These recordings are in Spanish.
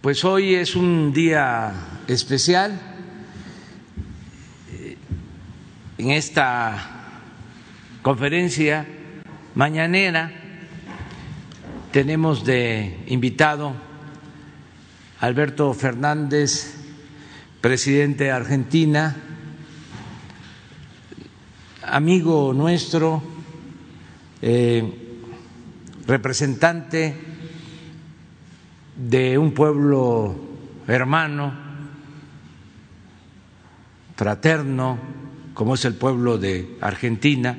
Pues hoy es un día especial. En esta conferencia mañanera tenemos de invitado Alberto Fernández, presidente de Argentina, amigo nuestro, eh, representante de un pueblo hermano, fraterno, como es el pueblo de Argentina,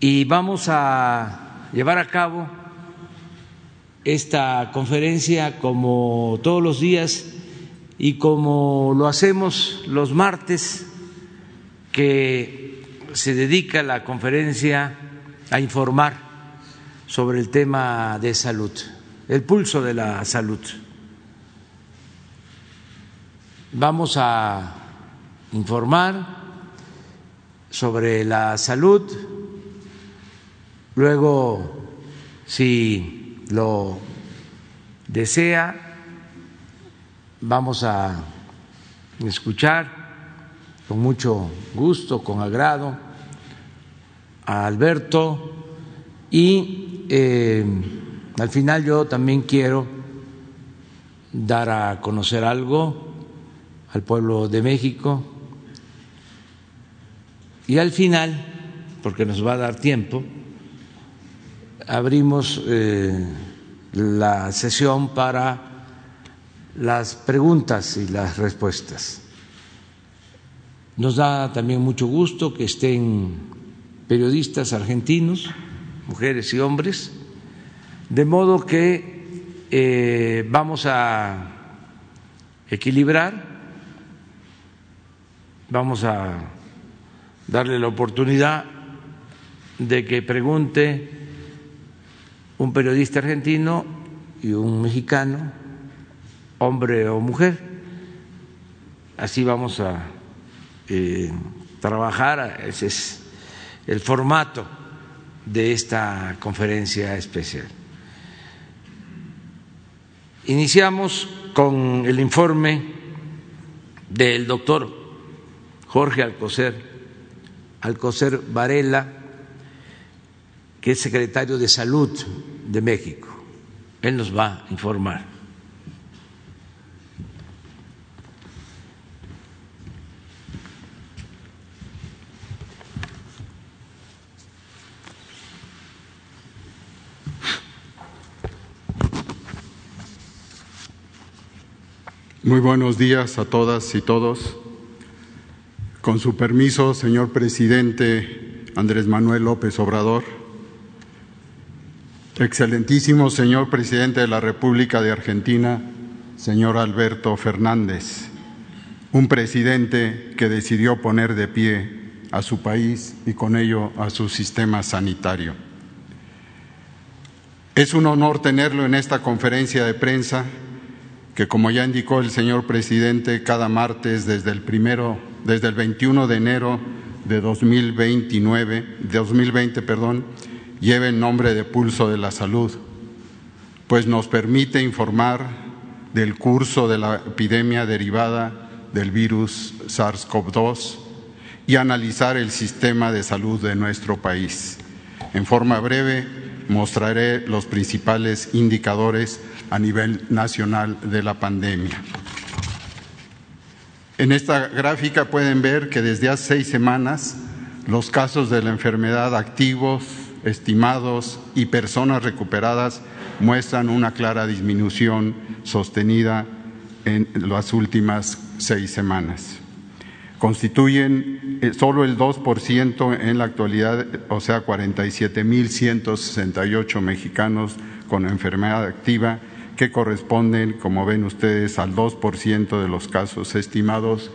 y vamos a llevar a cabo esta conferencia como todos los días y como lo hacemos los martes, que se dedica la conferencia a informar sobre el tema de salud, el pulso de la salud. Vamos a informar sobre la salud, luego, si lo desea, vamos a escuchar con mucho gusto, con agrado, a Alberto y eh, al final yo también quiero dar a conocer algo al pueblo de México y al final, porque nos va a dar tiempo, abrimos eh, la sesión para las preguntas y las respuestas. Nos da también mucho gusto que estén periodistas argentinos, mujeres y hombres, de modo que eh, vamos a equilibrar, vamos a darle la oportunidad de que pregunte un periodista argentino y un mexicano, hombre o mujer. Así vamos a eh, trabajar, ese es el formato de esta conferencia especial. Iniciamos con el informe del doctor Jorge Alcocer Alcocer Varela, que es secretario de Salud de México. Él nos va a informar. Muy buenos días a todas y todos. Con su permiso, señor presidente Andrés Manuel López Obrador, excelentísimo señor presidente de la República de Argentina, señor Alberto Fernández, un presidente que decidió poner de pie a su país y con ello a su sistema sanitario. Es un honor tenerlo en esta conferencia de prensa que, como ya indicó el señor presidente, cada martes desde el primero desde el 21 de enero de 2029, 2020, perdón, lleve el nombre de Pulso de la Salud, pues nos permite informar del curso de la epidemia derivada del virus SARS-CoV-2 y analizar el sistema de salud de nuestro país. En forma breve, mostraré los principales indicadores a nivel nacional de la pandemia. En esta gráfica pueden ver que desde hace seis semanas los casos de la enfermedad activos, estimados y personas recuperadas muestran una clara disminución sostenida en las últimas seis semanas. Constituyen eh, solo el 2% en la actualidad, o sea, 47.168 mexicanos con enfermedad activa que corresponden, como ven ustedes, al 2% de los casos estimados,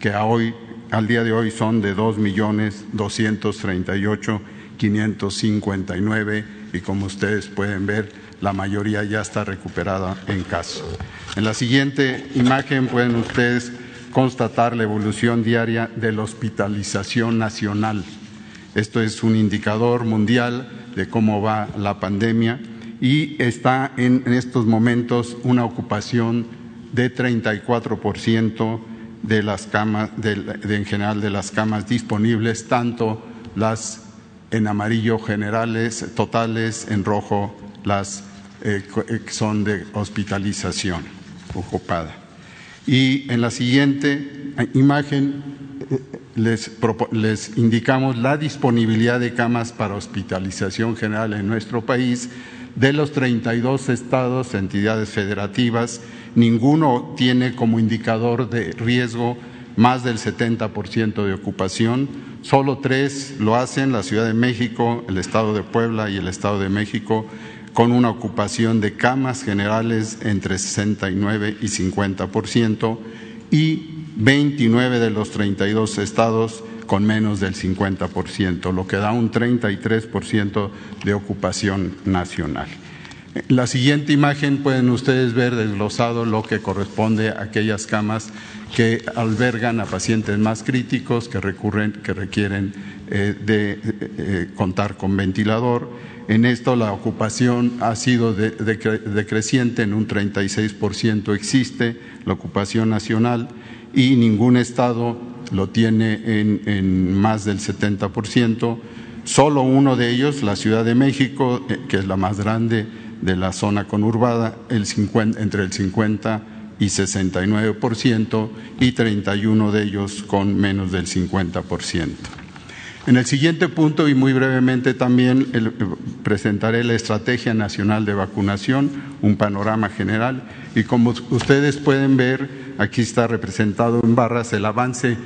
que a hoy, al día de hoy son de 2.238.559 y como ustedes pueden ver, la mayoría ya está recuperada en caso. En la siguiente imagen pueden ustedes constatar la evolución diaria de la hospitalización nacional. Esto es un indicador mundial de cómo va la pandemia y está en, estos momentos una ocupación de 34% de las camas, en general de las camas disponibles, tanto las en amarillo generales, totales, en rojo las eh, eh, son de hospitalización ocupada. Y en la siguiente imagen eh, les, les, indicamos la disponibilidad de camas para hospitalización general en nuestro país. De los 32 estados, entidades federativas, ninguno tiene como indicador de riesgo más del 70% de ocupación. Solo tres lo hacen, la Ciudad de México, el Estado de Puebla y el Estado de México, con una ocupación de camas generales entre 69 y 50% y 29 de los 32 estados con menos del 50%, lo que da un 33% de ocupación nacional. La siguiente imagen pueden ustedes ver desglosado lo que corresponde a aquellas camas que albergan a pacientes más críticos que, recurren, que requieren eh, de eh, eh, contar con ventilador. En esto la ocupación ha sido decreciente, en un 36% existe la ocupación nacional y ningún estado lo tiene en, más del 70%. Solo uno de ellos, la Ciudad de México, que es la más grande, de la zona conurbada el 50, entre el 50 y 69% y 31 de ellos con menos del 50%. En el siguiente punto y muy brevemente también presentaré la Estrategia Nacional de Vacunación, un panorama general y como ustedes pueden ver, aquí está representado en barras el avance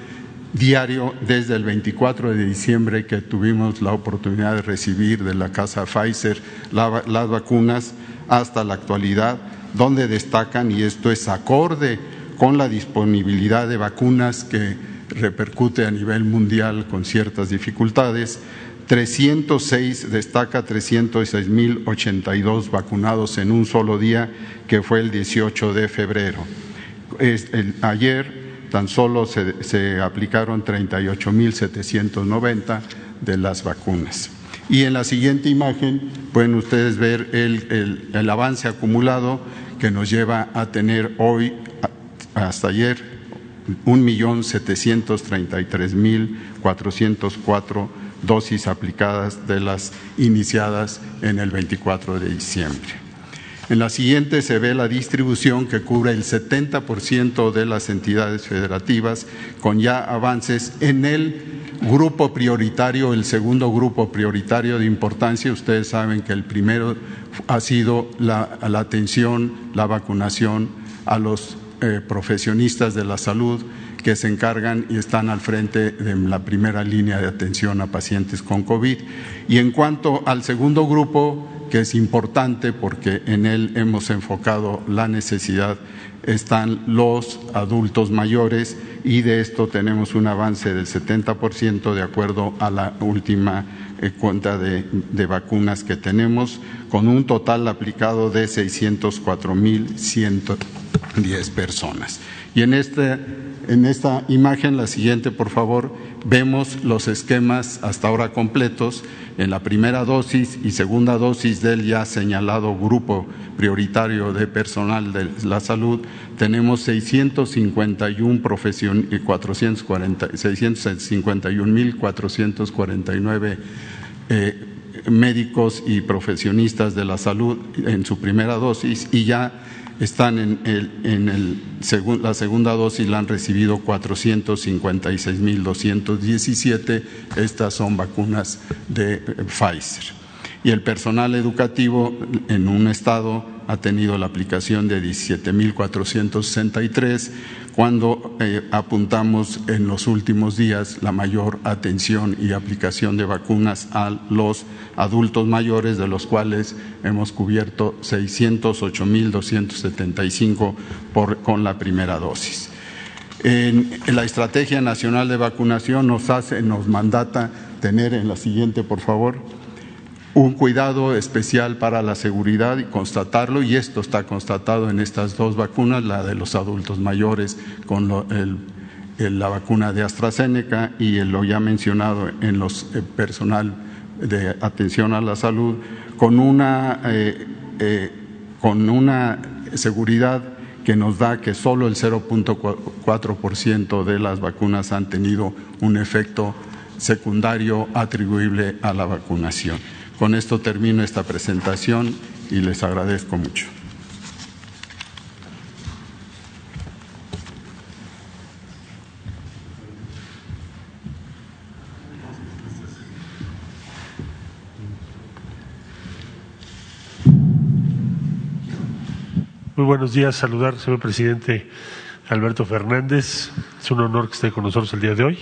diario desde el 24 de diciembre que tuvimos la oportunidad de recibir de la casa Pfizer las vacunas hasta la actualidad, donde destacan, y esto es acorde con la disponibilidad de vacunas que repercute a nivel mundial con ciertas dificultades, 306, destaca 306.082 vacunados en un solo día, que fue el 18 de febrero. ayer tan solo se, aplicaron 38.790 de las vacunas. Y en la siguiente imagen pueden ustedes ver el, el, avance acumulado que nos lleva a tener hoy, hasta ayer, 1.733.404 dosis aplicadas de las iniciadas en el 24 de diciembre. En la siguiente se ve la distribución que cubre el 70% de las entidades federativas, con ya avances en el grupo prioritario, el segundo grupo prioritario de importancia. Ustedes saben que el primero ha sido la, atención, la vacunación a los eh, profesionistas de la salud que se encargan y están al frente de la primera línea de atención a pacientes con COVID. Y en cuanto al segundo grupo, que es importante porque en él hemos enfocado la necesidad, están los adultos mayores y de esto tenemos un avance del 70% de acuerdo a la última eh, cuenta de, vacunas que tenemos, con un total aplicado de 604.110 personas. Y en, este, en esta imagen, la siguiente, por favor, vemos los esquemas hasta ahora completos. En la primera dosis y segunda dosis del ya señalado grupo prioritario de personal de la salud, tenemos 651 profesion 651.449 eh, médicos y profesionistas de la salud en su primera dosis y ya están en, el, en el, la segunda dosis, la han recibido 456.217. Estas son vacunas de eh, Pfizer. Y el personal educativo en un estado ha tenido la aplicación de 17.463 cuando eh, apuntamos en los últimos días la mayor atención y aplicación de vacunas a los adultos mayores, de los cuales hemos cubierto 608.275 con la primera dosis. La Estrategia Nacional de Vacunación nos hace, nos mandata tener en la siguiente, por favor, un cuidado especial para la seguridad y constatarlo, y esto está constatado en estas dos vacunas, la de los adultos mayores con la vacuna de AstraZeneca y lo ya mencionado en los eh, personal de atención a la salud, con una eh, eh, con una seguridad que nos da que solo el 0.4% de las vacunas han tenido un efecto secundario atribuible a la vacunación. Con esto termino esta presentación y les agradezco mucho. Muy buenos días, saludar, señor presidente Alberto Fernández. Es un honor que esté con nosotros el día de hoy.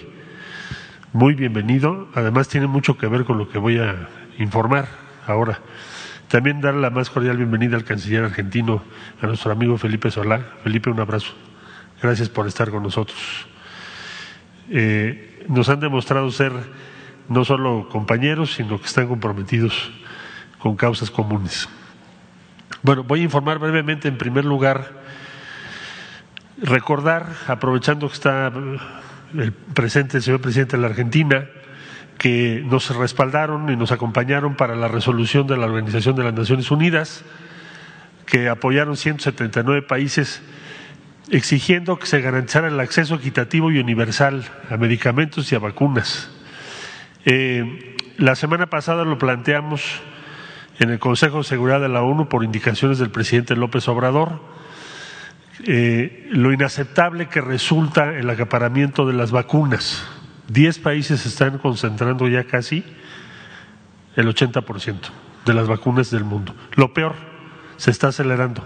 Muy bienvenido. Además, tiene mucho que ver con lo que voy a informar ahora. También dar la más cordial bienvenida al canciller argentino, a nuestro amigo Felipe Solá. Felipe, un abrazo. Gracias por estar con nosotros. Eh, nos han demostrado ser no solo compañeros, sino que están comprometidos con causas comunes. Bueno, voy a informar brevemente en primer lugar, recordar, aprovechando que está el presente el señor presidente de la Argentina, que nos respaldaron y nos acompañaron para la resolución de la Organización de las Naciones Unidas, que apoyaron 179 países exigiendo que se garantizara el acceso equitativo y universal a medicamentos y a vacunas. Eh, la semana pasada lo planteamos en el Consejo de Seguridad de la ONU por indicaciones del presidente López Obrador, eh, lo inaceptable que resulta el acaparamiento de las vacunas. Diez países están concentrando ya casi el 80% de las vacunas del mundo. Lo peor, se está acelerando.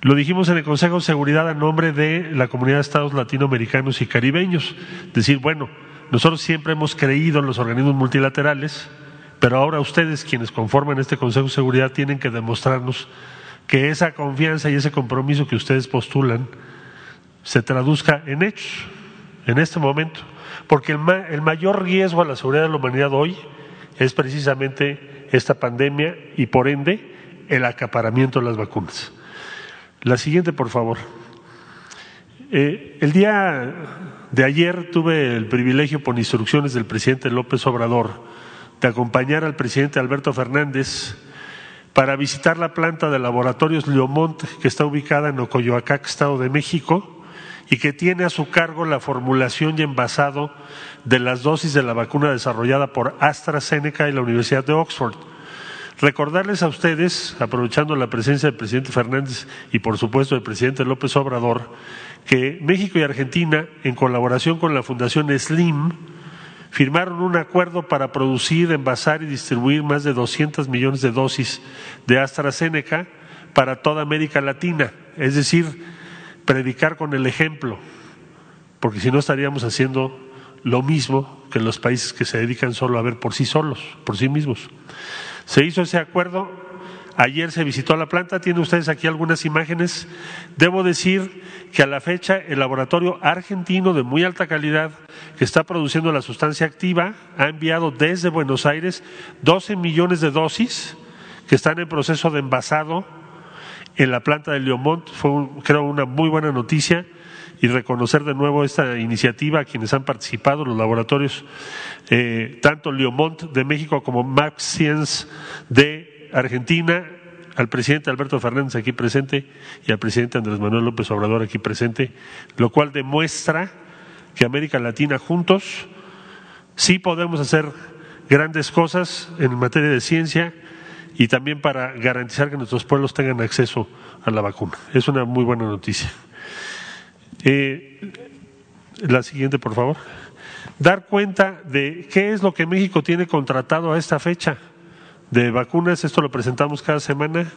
Lo dijimos en el Consejo de Seguridad a nombre de la Comunidad de Estados Latinoamericanos y Caribeños. Decir, bueno, nosotros siempre hemos creído en los organismos multilaterales, pero ahora ustedes, quienes conforman este Consejo de Seguridad, tienen que demostrarnos que esa confianza y ese compromiso que ustedes postulan se traduzca en hechos en este momento. Porque el, mayor riesgo a la seguridad de la humanidad hoy es precisamente esta pandemia y por ende el acaparamiento de las vacunas. La siguiente, por favor. Eh, el día de ayer tuve el privilegio, por instrucciones del presidente López Obrador, de acompañar al presidente Alberto Fernández para visitar la planta de laboratorios Leomont que está ubicada en Ocoyoacac, Estado de México, y que tiene a su cargo la formulación y envasado de las dosis de la vacuna desarrollada por AstraZeneca y la Universidad de Oxford. Recordarles a ustedes, aprovechando la presencia del presidente Fernández y por supuesto del presidente López Obrador, que México y Argentina, en colaboración con la Fundación SLIM, firmaron un acuerdo para producir, envasar y distribuir más de 200 millones de dosis de AstraZeneca para toda América Latina, es decir, predicar con el ejemplo, porque si no estaríamos haciendo lo mismo que los países que se dedican solo a ver por sí solos, por sí mismos. Se hizo ese acuerdo, Ayer se visitó la planta, tienen ustedes aquí algunas imágenes. Debo decir que a la fecha el laboratorio argentino de muy alta calidad que está produciendo la sustancia activa ha enviado desde Buenos Aires 12 millones de dosis que están en proceso de envasado en la planta de Leomont. Fue, creo, una muy buena noticia y reconocer de nuevo esta iniciativa a quienes han participado, los laboratorios, eh, tanto Leomont de México como Max Science de Argentina, al presidente Alberto Fernández aquí presente y al presidente Andrés Manuel López Obrador aquí presente, lo cual demuestra que América Latina juntos sí podemos hacer grandes cosas en materia de ciencia y también para garantizar que nuestros pueblos tengan acceso a la vacuna. Es una muy buena noticia. Eh, la siguiente, por favor. Dar cuenta de qué es lo que México tiene contratado a esta fecha de vacunas, esto lo presentamos cada semana.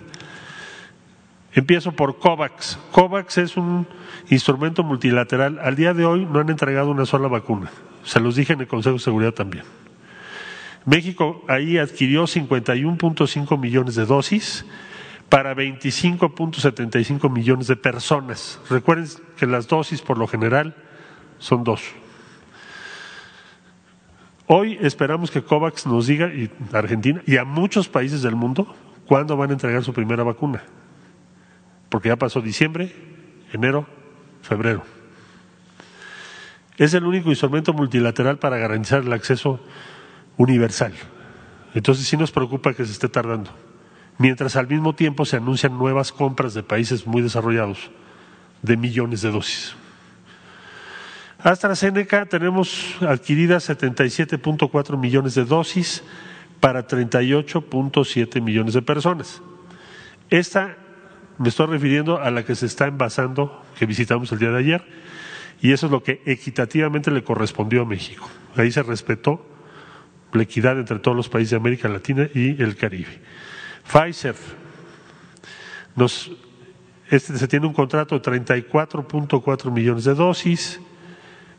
Empiezo por COVAX. COVAX es un instrumento multilateral. Al día de hoy no han entregado una sola vacuna. Se los dije en el Consejo de Seguridad también. México ahí adquirió 51.5 millones de dosis para 25.75 millones de personas. Recuerden que las dosis por lo general son dos. Hoy esperamos que COVAX nos diga, y Argentina, y a muchos países del mundo, cuándo van a entregar su primera vacuna. Porque ya pasó diciembre, enero, febrero. Es el único instrumento multilateral para garantizar el acceso universal. Entonces sí nos preocupa que se esté tardando. mientras al mismo tiempo se anuncian nuevas compras de países muy desarrollados de millones de dosis. AstraZeneca tenemos adquiridas 77.4 millones de dosis para 38.7 millones de personas. Esta me estoy refiriendo a la que se está envasando, que visitamos el día de ayer, y eso es lo que equitativamente le correspondió a México. Ahí se respetó la entre todos los países de América Latina y el Caribe. Pfizer, nos, este, se tiene un contrato de 34.4 millones de dosis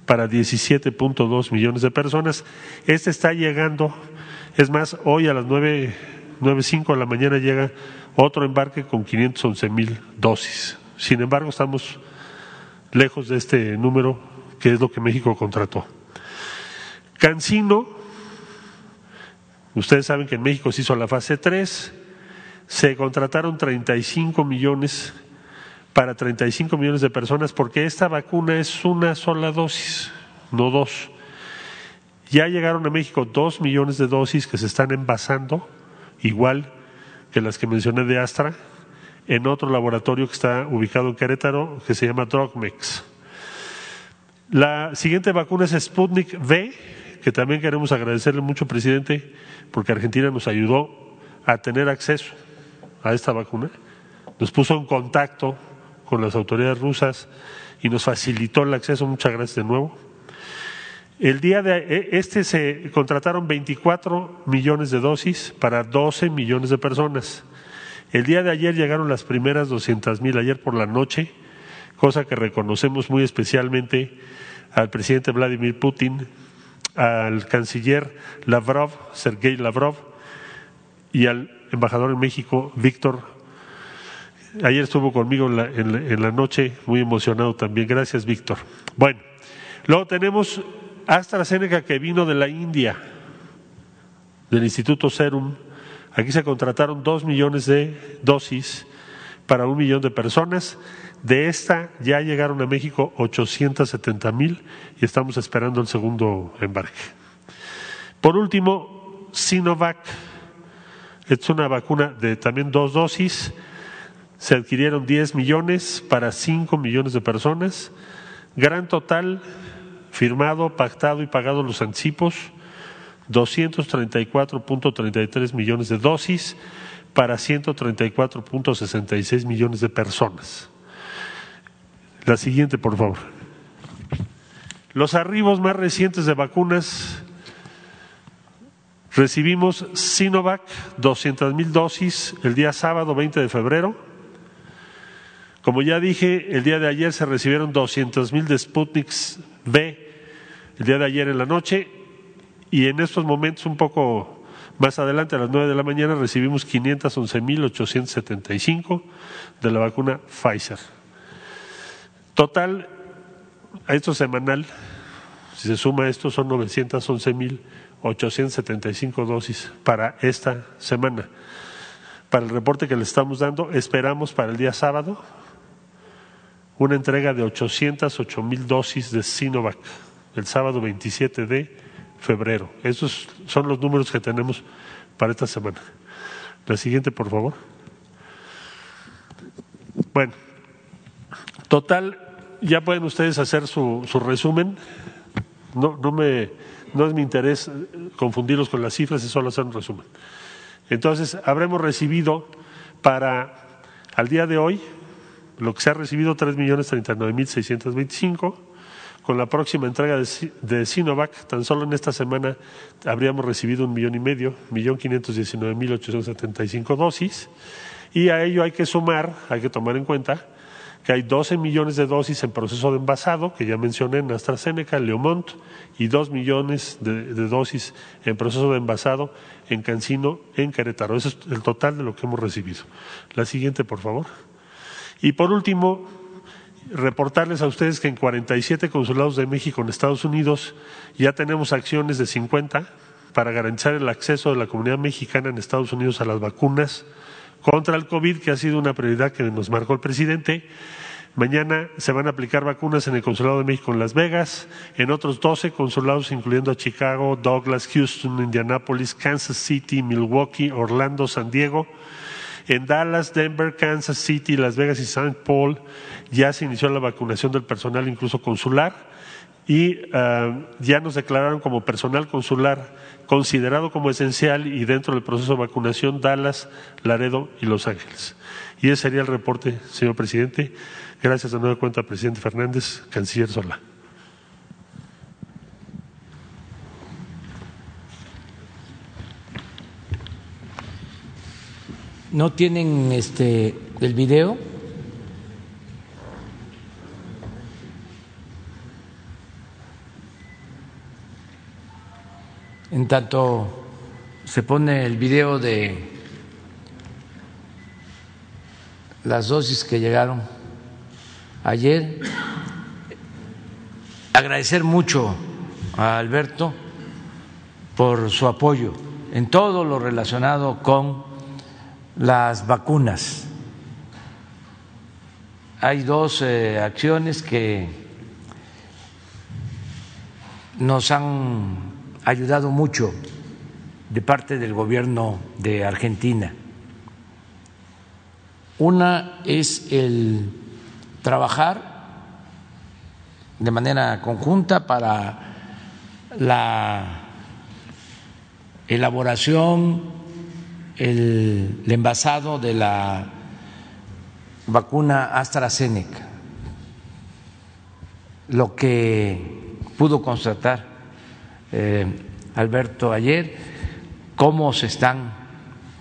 para 17.2 millones de personas. Este está llegando, es más, hoy a las 9.05 de la mañana llega otro embarque con 511 mil dosis. Sin embargo, estamos lejos de este número que es lo que México contrató. Cancino, ustedes saben que en México se hizo la fase 3, se contrataron 35 millones para 35 millones de personas porque esta vacuna es una sola dosis, no dos. Ya llegaron a México dos millones de dosis que se están envasando, igual que las que mencioné de Astra, en otro laboratorio que está ubicado en Querétaro, que se llama Drogmex. La siguiente vacuna es Sputnik V, que también queremos agradecerle mucho, presidente, porque Argentina nos ayudó a tener acceso a esta vacuna. Nos puso en contacto con las autoridades rusas y nos facilitó el acceso. Muchas gracias de nuevo. El día de e, este se contrataron 24 millones de dosis para 12 millones de personas. El día de ayer llegaron las primeras 200 mil, ayer por la noche, cosa que reconocemos muy especialmente al presidente Vladimir Putin, al canciller Lavrov, Sergei Lavrov, y al embajador en México, Víctor Ayer estuvo conmigo en la, noche, muy emocionado también. Gracias, Víctor. Bueno, luego tenemos AstraZeneca que vino de la India, del Instituto Serum. Aquí se contrataron dos millones de dosis para un millón de personas. De esta ya llegaron a México 870 mil y estamos esperando el segundo embarque. Por último, Sinovac. Es una vacuna de también dos dosis se adquirieron 10 millones para 5 millones de personas. Gran total firmado, pactado y pagado los anticipos, 234.33 millones de dosis para 134.66 millones de personas. La siguiente, por favor. Los arribos más recientes de vacunas recibimos Sinovac, 200 mil dosis el día sábado 20 de febrero como ya dije, el día de ayer se recibieron 200 mil de Sputnik B, el día de ayer en la noche, y en estos momentos, un poco más adelante, a las 9 de la mañana, recibimos 511 mil 875 de la vacuna Pfizer. Total, a esto semanal, si se suma esto, son 911 mil 875 dosis para esta semana. Para el reporte que le estamos dando, esperamos para el día sábado una entrega de 808 mil dosis de Sinovac el sábado 27 de febrero. Esos son los números que tenemos para esta semana. La siguiente, por favor. Bueno, total, ya pueden ustedes hacer su, su resumen. No, no, me, no es mi interés confundirlos con las cifras, es solo hacer un resumen. Entonces, habremos recibido para al día de hoy lo que se ha recibido, 3.039.625. Con la próxima entrega de, Sinovac, tan solo en esta semana habríamos recibido un millón y medio, millón quinientos diecinueve mil ochocientos setenta y cinco dosis. Y a ello hay que sumar, hay que tomar en cuenta que hay 12 millones de dosis en proceso de envasado, que ya mencioné en AstraZeneca, Leomont, y 2 millones de, de, dosis en proceso de envasado en Cancino, en Querétaro. Ese es el total de lo que hemos recibido. La siguiente, por favor. Y por último, reportarles a ustedes que en 47 consulados de México en Estados Unidos ya tenemos acciones de 50 para garantizar el acceso de la comunidad mexicana en Estados Unidos a las vacunas contra el COVID, que ha sido una prioridad que nos marcó el presidente. Mañana se van a aplicar vacunas en el Consulado de México en Las Vegas, en otros 12 consulados, incluyendo a Chicago, Douglas, Houston, Indianapolis, Kansas City, Milwaukee, Orlando, San Diego En Dallas, Denver, Kansas City, Las Vegas y St. Paul ya se inició la vacunación del personal, incluso consular, y ah, ya nos declararon como personal consular considerado como esencial y dentro del proceso de vacunación Dallas, Laredo y Los Ángeles. Y ese sería el reporte, señor presidente. Gracias de nuevo cuenta, presidente Fernández, canciller Sola. ¿No tienen este el video? Tanto se pone el video de las dosis que llegaron ayer, agradecer mucho a Alberto por su apoyo en todo lo relacionado con las vacunas. Hay dos eh, acciones que nos han ayudado mucho de parte del gobierno de Argentina. Una es el trabajar de manera conjunta para la elaboración, el, envasado de la vacuna AstraZeneca. Lo que pudo constatar eh, Alberto ayer, cómo se están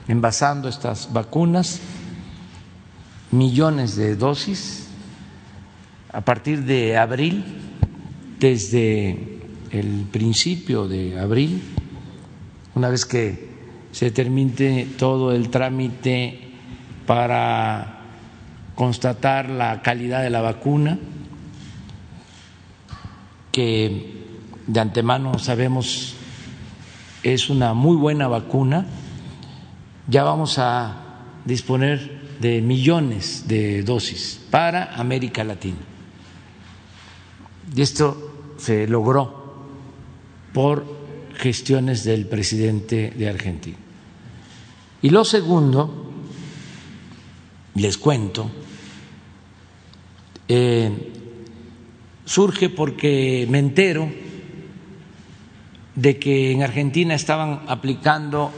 envasando estas vacunas, millones de dosis a partir de abril, desde el principio de abril, una vez que se termine todo el trámite para constatar la calidad de la vacuna, que de antemano sabemos es una muy buena vacuna, ya vamos a disponer de millones de dosis para América Latina. Y esto se logró por gestiones del presidente de Argentina. Y lo segundo, les cuento, eh, surge porque me entero de que en Argentina estaban aplicando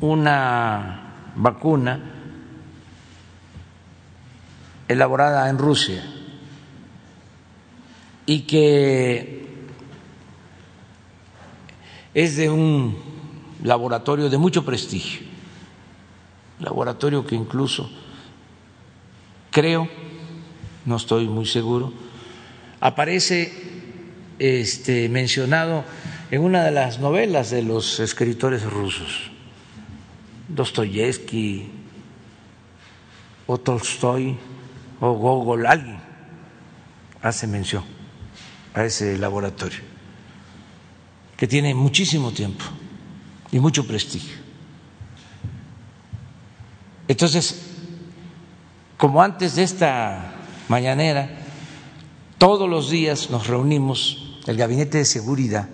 una vacuna elaborada en Rusia y que es de un laboratorio de mucho prestigio, laboratorio que incluso creo, no estoy muy seguro, aparece este, mencionado en una de las novelas de los escritores rusos, Dostoyevsky o Tolstoy o Gogol, alguien hace mención a ese laboratorio, que tiene muchísimo tiempo y mucho prestigio. Entonces, como antes de esta mañanera, todos los días nos reunimos, el Gabinete de Seguridad,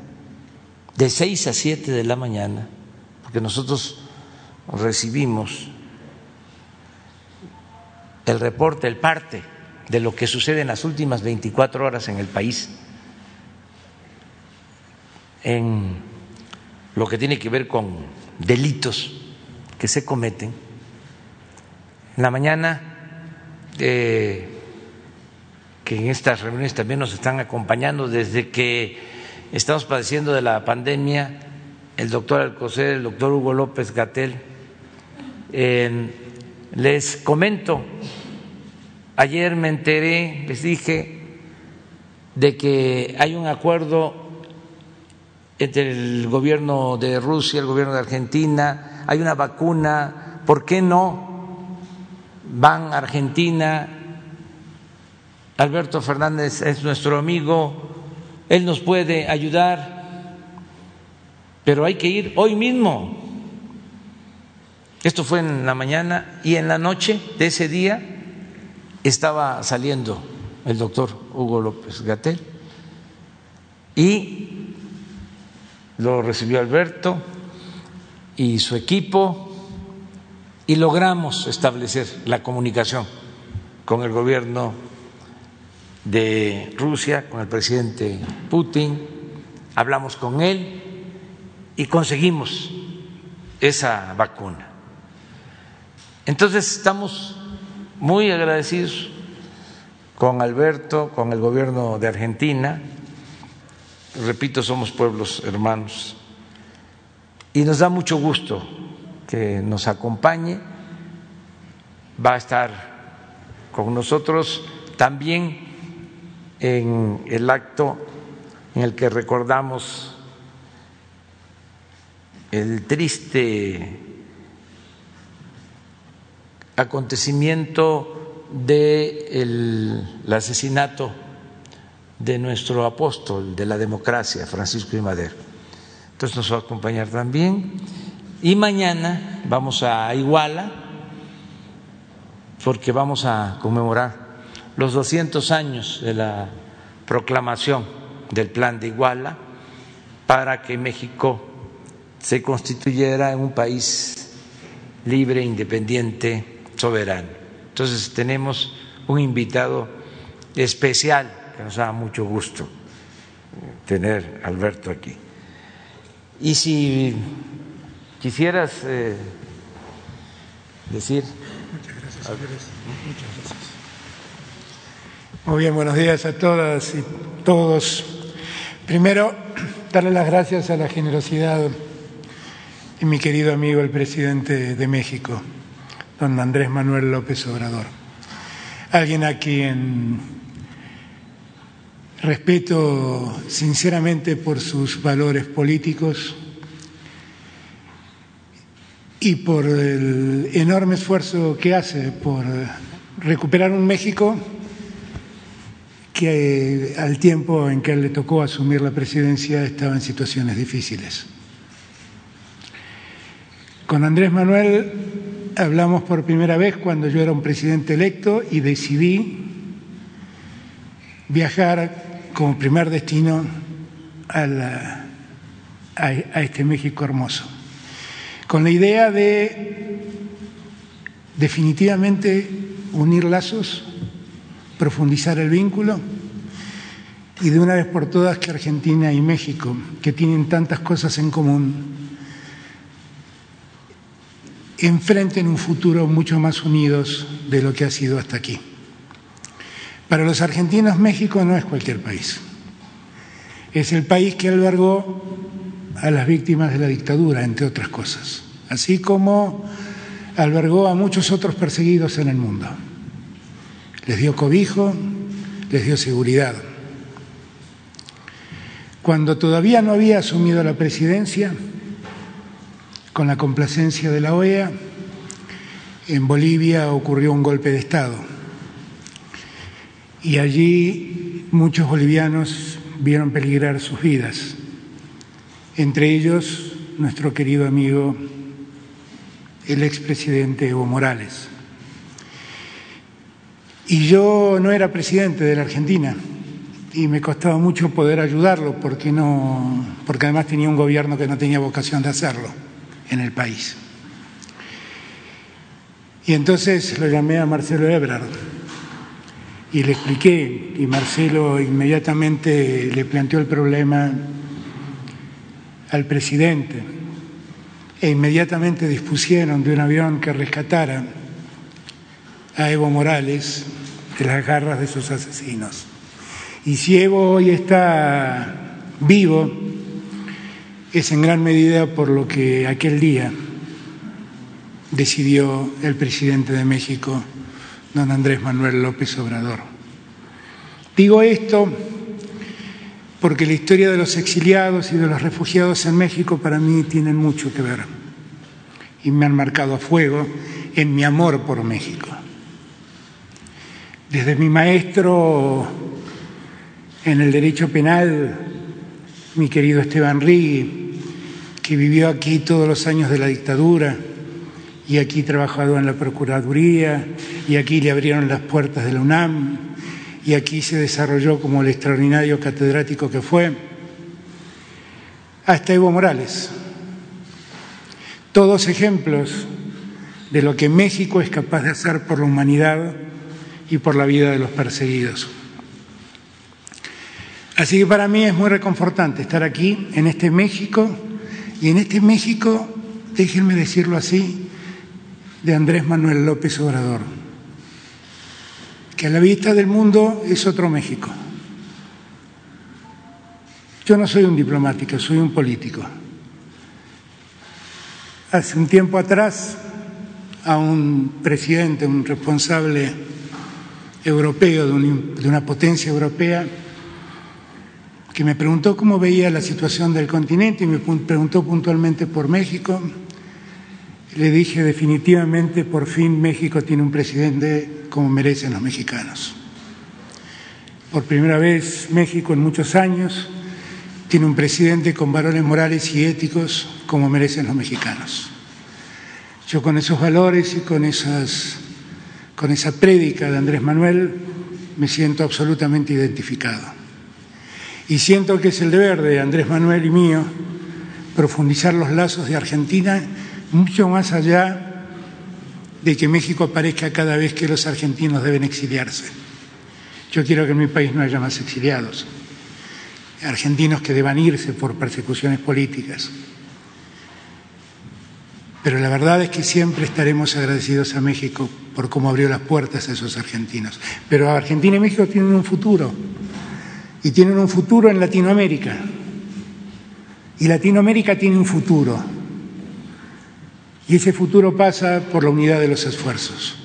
de seis a siete de la mañana, porque nosotros recibimos el reporte, el parte de lo que sucede en las últimas 24 horas en el país, en lo que tiene que ver con delitos que se cometen. En la mañana, eh, que en estas reuniones también nos están acompañando desde que estamos padeciendo de la pandemia, el doctor Alcocer, el doctor Hugo López Gatel. les comento, ayer me enteré, les dije, de que hay un acuerdo entre el gobierno de Rusia, el gobierno de Argentina, hay una vacuna, ¿por qué no van a Argentina? Alberto Fernández es nuestro amigo, él nos puede ayudar, pero hay que ir hoy mismo. Esto fue en la mañana y en la noche de ese día estaba saliendo el doctor Hugo López Gatel y lo recibió Alberto y su equipo y logramos establecer la comunicación con el gobierno de Rusia, con el presidente Putin, hablamos con él y conseguimos esa vacuna. Entonces estamos muy agradecidos con Alberto, con el gobierno de Argentina, repito, somos pueblos hermanos, y nos da mucho gusto que nos acompañe, va a estar con nosotros también en el acto en el que recordamos el triste acontecimiento del el asesinato de nuestro apóstol de la democracia, Francisco I. Madero. Entonces nos va a acompañar también. Y mañana vamos a Iguala, porque vamos a conmemorar los 200 años de la proclamación del Plan de Iguala para que México se constituyera en un país libre, independiente, soberano. Entonces tenemos un invitado especial que nos da mucho gusto tener a Alberto aquí. Y si quisieras eh, decir. Muchas gracias, Muchas gracias. Muy bien, buenos días a todas y todos. Primero, darle las gracias a la generosidad de mi querido amigo el presidente de México, don Andrés Manuel López Obrador. Alguien a quien respeto sinceramente por sus valores políticos y por el enorme esfuerzo que hace por recuperar un México que al tiempo en que él le tocó asumir la presidencia estaba en situaciones difíciles. Con Andrés Manuel hablamos por primera vez cuando yo era un presidente electo y decidí viajar como primer destino a, a este México hermoso, con la idea de definitivamente unir lazos profundizar el vínculo y de una vez por todas que Argentina y México, que tienen tantas cosas en común, enfrenten un futuro mucho más unidos de lo que ha sido hasta aquí. Para los argentinos México no es cualquier país. Es el país que albergó a las víctimas de la dictadura, entre otras cosas, así como albergó a muchos otros perseguidos en el mundo les dio cobijo, les dio seguridad. Cuando todavía no había asumido la presidencia, con la complacencia de la OEA, en Bolivia ocurrió un golpe de Estado. Y allí muchos bolivianos vieron peligrar sus vidas, entre ellos nuestro querido amigo, el expresidente Evo Morales. Y yo no era presidente de la Argentina y me costaba mucho poder ayudarlo porque, no, porque además tenía un gobierno que no tenía vocación de hacerlo en el país. Y entonces lo llamé a Marcelo Ebrard y le expliqué y Marcelo inmediatamente le planteó el problema al presidente e inmediatamente dispusieron de un avión que rescatara a Evo Morales de las garras de sus asesinos. Y si Evo hoy está vivo, es en gran medida por lo que aquel día decidió el presidente de México, don Andrés Manuel López Obrador. Digo esto porque la historia de los exiliados y de los refugiados en México para mí tienen mucho que ver y me han marcado a fuego en mi amor por México. Desde mi maestro en el derecho penal, mi querido Esteban Rigui, que vivió aquí todos los años de la dictadura y aquí trabajado en la Procuraduría y aquí le abrieron las puertas de la UNAM y aquí se desarrolló como el extraordinario catedrático que fue, hasta Evo Morales. Todos ejemplos de lo que México es capaz de hacer por la humanidad y por la vida de los perseguidos. Así que para mí es muy reconfortante estar aquí, en este México, y en este México, déjenme decirlo así, de Andrés Manuel López Obrador, que a la vista del mundo es otro México. Yo no soy un diplomático, soy un político. Hace un tiempo atrás, a un presidente, un responsable europeo de, una potencia europea, que me preguntó cómo veía la situación del continente y me preguntó puntualmente por México. Le dije definitivamente, por fin México tiene un presidente como merecen los mexicanos. Por primera vez México en muchos años tiene un presidente con valores morales y éticos como merecen los mexicanos. Yo con esos valores y con, esas, con esa prédica de Andrés Manuel me siento absolutamente identificado. Y siento que es el deber de Andrés Manuel y mío profundizar los lazos de Argentina mucho más allá de que México aparezca cada vez que los argentinos deben exiliarse. Yo quiero que en mi país no haya más exiliados, argentinos que deban irse por persecuciones políticas. Pero la verdad es que siempre estaremos agradecidos a México por cómo abrió las puertas a esos argentinos. Pero Argentina y México tienen un futuro y tienen un futuro en Latinoamérica. Y Latinoamérica tiene un futuro. Y ese futuro pasa por la unidad de los esfuerzos.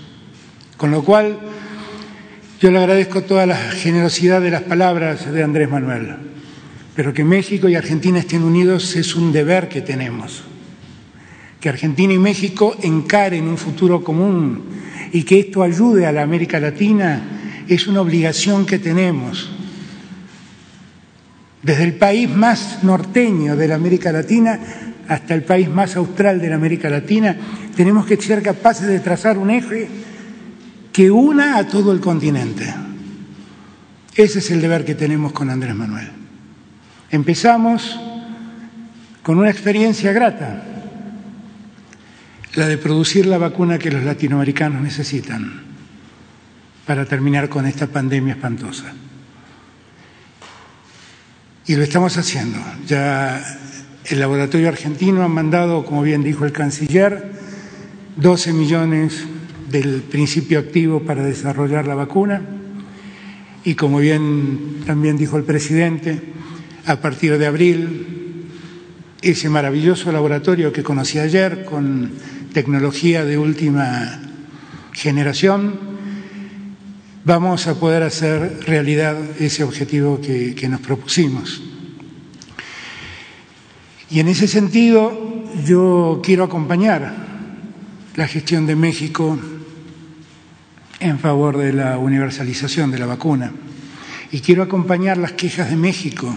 Con lo cual, yo le agradezco toda la generosidad de las palabras de Andrés Manuel. Pero que México y Argentina estén unidos es un deber que tenemos. Que Argentina y México encaren un futuro común y que esto ayude a la América Latina es una obligación que tenemos desde el país más norteño de la América Latina hasta el país más austral de la América Latina, tenemos que ser capaces de trazar un eje que una a todo el continente. Ese es el deber que tenemos con Andrés Manuel. Empezamos con una experiencia grata, la de producir la vacuna que los latinoamericanos necesitan para terminar con esta pandemia espantosa. Y lo estamos haciendo. Ya el laboratorio argentino ha mandado, como bien dijo el canciller, 12 millones del principio activo para desarrollar la vacuna. Y como bien también dijo el presidente, a partir de abril, ese maravilloso laboratorio que conocí ayer con tecnología de última generación, vamos a poder hacer realidad ese objetivo que, nos propusimos. Y en ese sentido yo quiero acompañar la gestión de México en favor de la universalización de la vacuna. Y quiero acompañar las quejas de México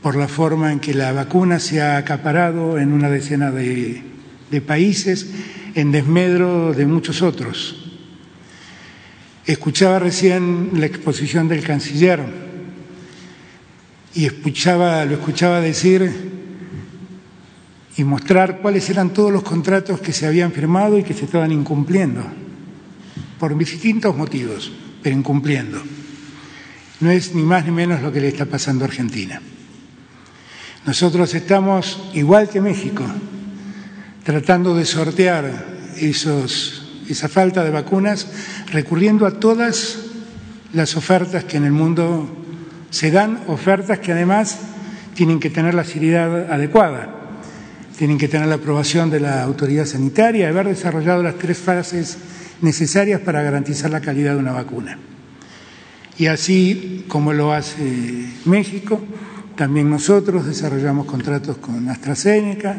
por la forma en que la vacuna se ha acaparado en una decena de, de países en desmedro de muchos otros. Escuchaba recién la exposición del canciller y escuchaba, lo escuchaba decir y mostrar cuáles eran todos los contratos que se habían firmado y que se estaban incumpliendo, por distintos motivos, pero incumpliendo. No es ni más ni menos lo que le está pasando a Argentina. Nosotros estamos, igual que México, tratando de sortear esa falta de vacunas, recurriendo a todas las ofertas que en el mundo se dan, ofertas que además tienen que tener la seriedad adecuada, tienen que tener la aprobación de la autoridad sanitaria, haber desarrollado las tres fases necesarias para garantizar la calidad de una vacuna. Y así como lo hace México, también nosotros desarrollamos contratos con AstraZeneca,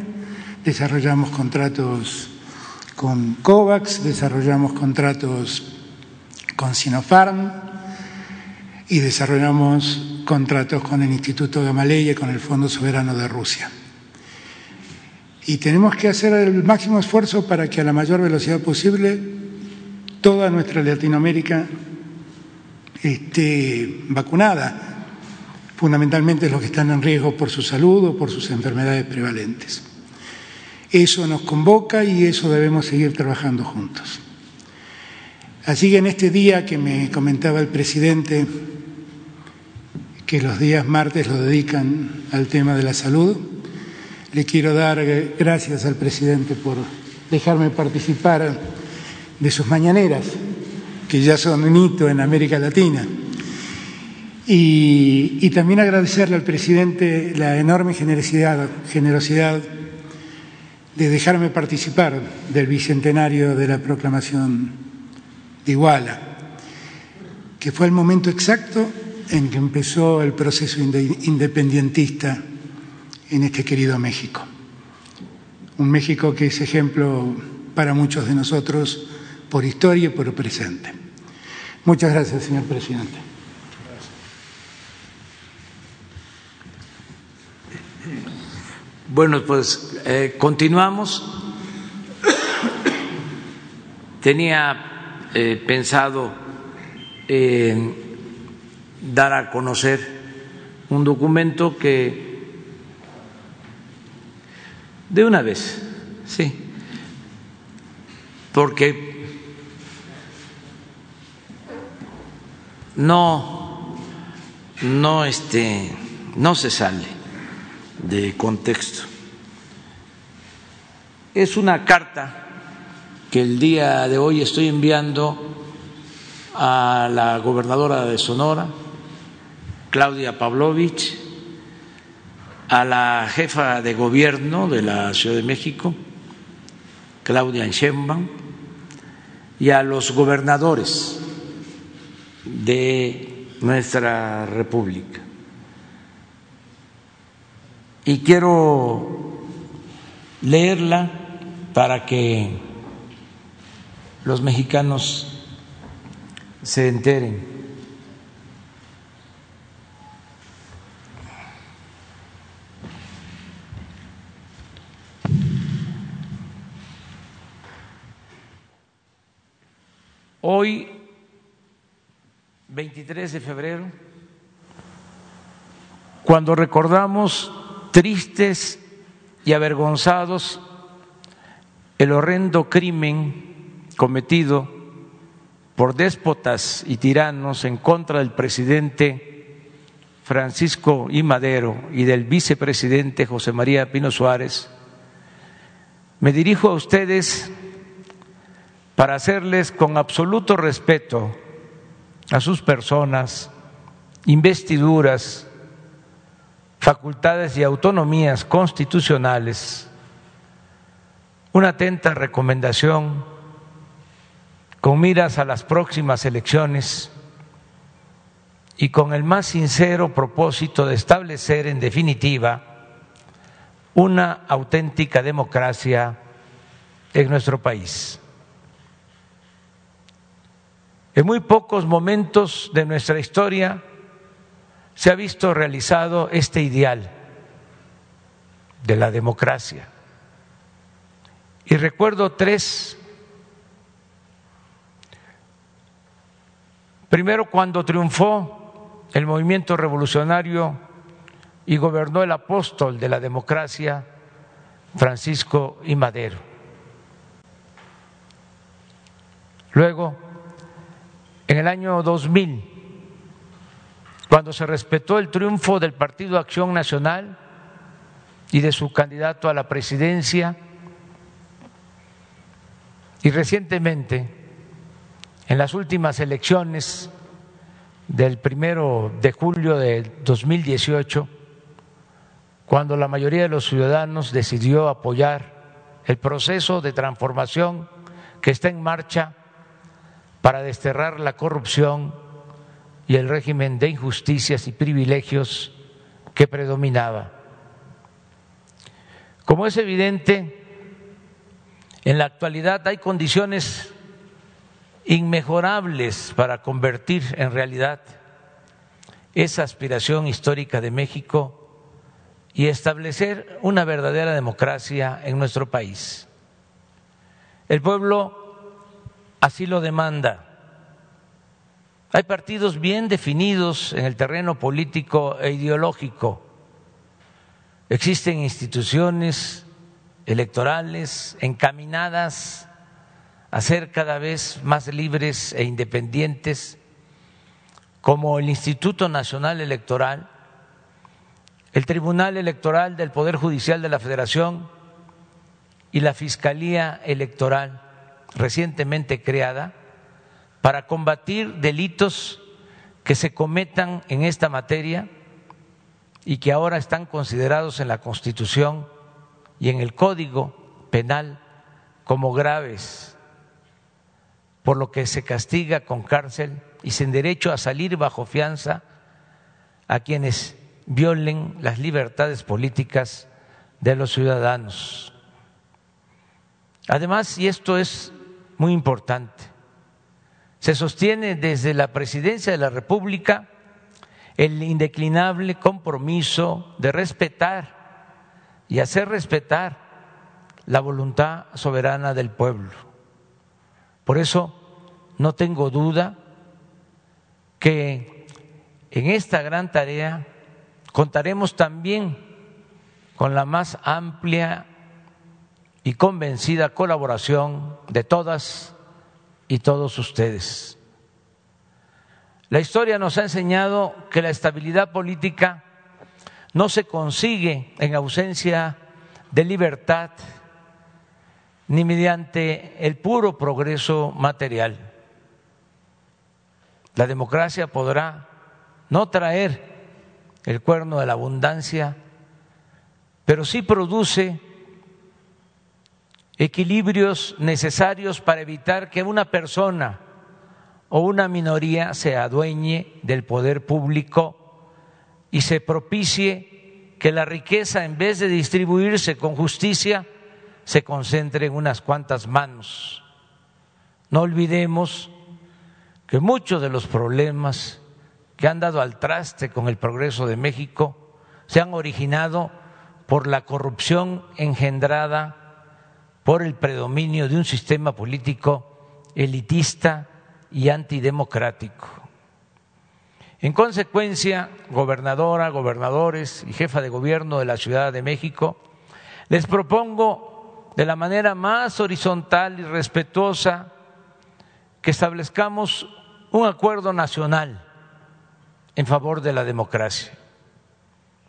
desarrollamos contratos con COVAX, desarrollamos contratos con Sinopharm y desarrollamos contratos con el Instituto Gamaleya y con el Fondo Soberano de Rusia. Y tenemos que hacer el máximo esfuerzo para que a la mayor velocidad posible toda nuestra Latinoamérica esté vacunada, fundamentalmente los que están en riesgo por su salud o por sus enfermedades prevalentes. Eso nos convoca y eso debemos seguir trabajando juntos. Así que en este día que me comentaba el presidente, que los días martes lo dedican al tema de la salud, le quiero dar gracias al presidente por dejarme participar de sus mañaneras, que ya son un hito en América Latina. Y, también agradecerle al presidente la enorme generosidad, generosidad de dejarme participar del bicentenario de la proclamación de Iguala, que fue el momento exacto en que empezó el proceso independentista en este querido México. Un México que es ejemplo para muchos de nosotros por historia y por presente. Muchas gracias, señor presidente. Bueno, pues eh, continuamos. Tenía eh, pensado eh, dar a conocer un documento que de una vez, sí, porque no, no, este, no se sale de contexto. Es una carta que el día de hoy estoy enviando a la gobernadora de Sonora, Claudia Pavlovich, a la jefa de gobierno de la Ciudad de México, Claudia Sheinbaum, y a los gobernadores de nuestra República. Y quiero leerla para que los mexicanos se enteren. Hoy, 23 de febrero, cuando recordamos tristes y avergonzados el horrendo crimen cometido por déspotas y tiranos en contra del presidente Francisco I. Madero y del vicepresidente José María Pino Suárez, me dirijo a ustedes para hacerles con absoluto respeto a sus personas, investiduras, facultades y autonomías constitucionales, una atenta recomendación con miras a las próximas elecciones y con el más sincero propósito de establecer en definitiva una auténtica democracia en nuestro país. En muy pocos momentos de nuestra historia se ha visto realizado este ideal de la democracia. Y recuerdo tres. Primero, cuando triunfó el movimiento revolucionario y gobernó el apóstol de la democracia, Francisco y Madero. Luego, en el año 2000, cuando se respetó el triunfo del Partido Acción Nacional y de su candidato a la presidencia, y recientemente, en las últimas elecciones del primero de julio de 2018, cuando la mayoría de los ciudadanos decidió apoyar el proceso de transformación que está en marcha para desterrar la corrupción y el régimen de injusticias y privilegios que predominaba. Como es evidente, en la actualidad hay condiciones inmejorables para convertir en realidad esa aspiración histórica de México y establecer una verdadera democracia en nuestro país. El pueblo así lo demanda hay partidos bien definidos en el terreno político e ideológico. Existen instituciones electorales encaminadas a ser cada vez más libres e independientes, como el Instituto Nacional Electoral, el Tribunal Electoral del Poder Judicial de la Federación y la Fiscalía Electoral recientemente creada para combatir delitos que se cometan en esta materia y que ahora están considerados en la Constitución y en el Código Penal como graves, por lo que se castiga con cárcel y sin derecho a salir bajo fianza a quienes violen las libertades políticas de los ciudadanos. Además, y esto es muy importante, se sostiene desde la presidencia de la República el indeclinable compromiso de respetar y hacer respetar la voluntad soberana del pueblo. Por eso no tengo duda que en esta gran tarea contaremos también con la más amplia y convencida colaboración de todas y todos ustedes. La historia nos ha enseñado que la estabilidad política no se consigue en ausencia de libertad ni mediante el puro progreso material. La democracia podrá no traer el cuerno de la abundancia, pero sí produce equilibrios necesarios para evitar que una persona o una minoría se adueñe del poder público y se propicie que la riqueza, en vez de distribuirse con justicia, se concentre en unas cuantas manos. No olvidemos que muchos de los problemas que han dado al traste con el progreso de México se han originado por la corrupción engendrada por el predominio de un sistema político elitista y antidemocrático. En consecuencia, gobernadora, gobernadores y jefa de gobierno de la Ciudad de México, les propongo de la manera más horizontal y respetuosa que establezcamos un acuerdo nacional en favor de la democracia.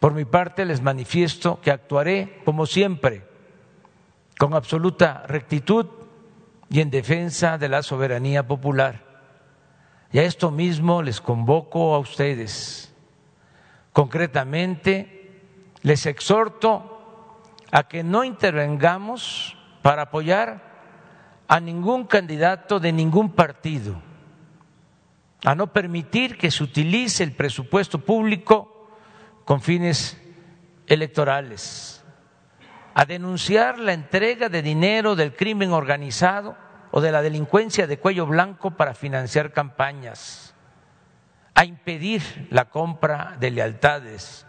Por mi parte, les manifiesto que actuaré, como siempre, con absoluta rectitud y en defensa de la soberanía popular. Y a esto mismo les convoco a ustedes. Concretamente, les exhorto a que no intervengamos para apoyar a ningún candidato de ningún partido a no permitir que se utilice el presupuesto público con fines electorales, a denunciar la entrega de dinero del crimen organizado o de la delincuencia de cuello blanco para financiar campañas, a impedir la compra de lealtades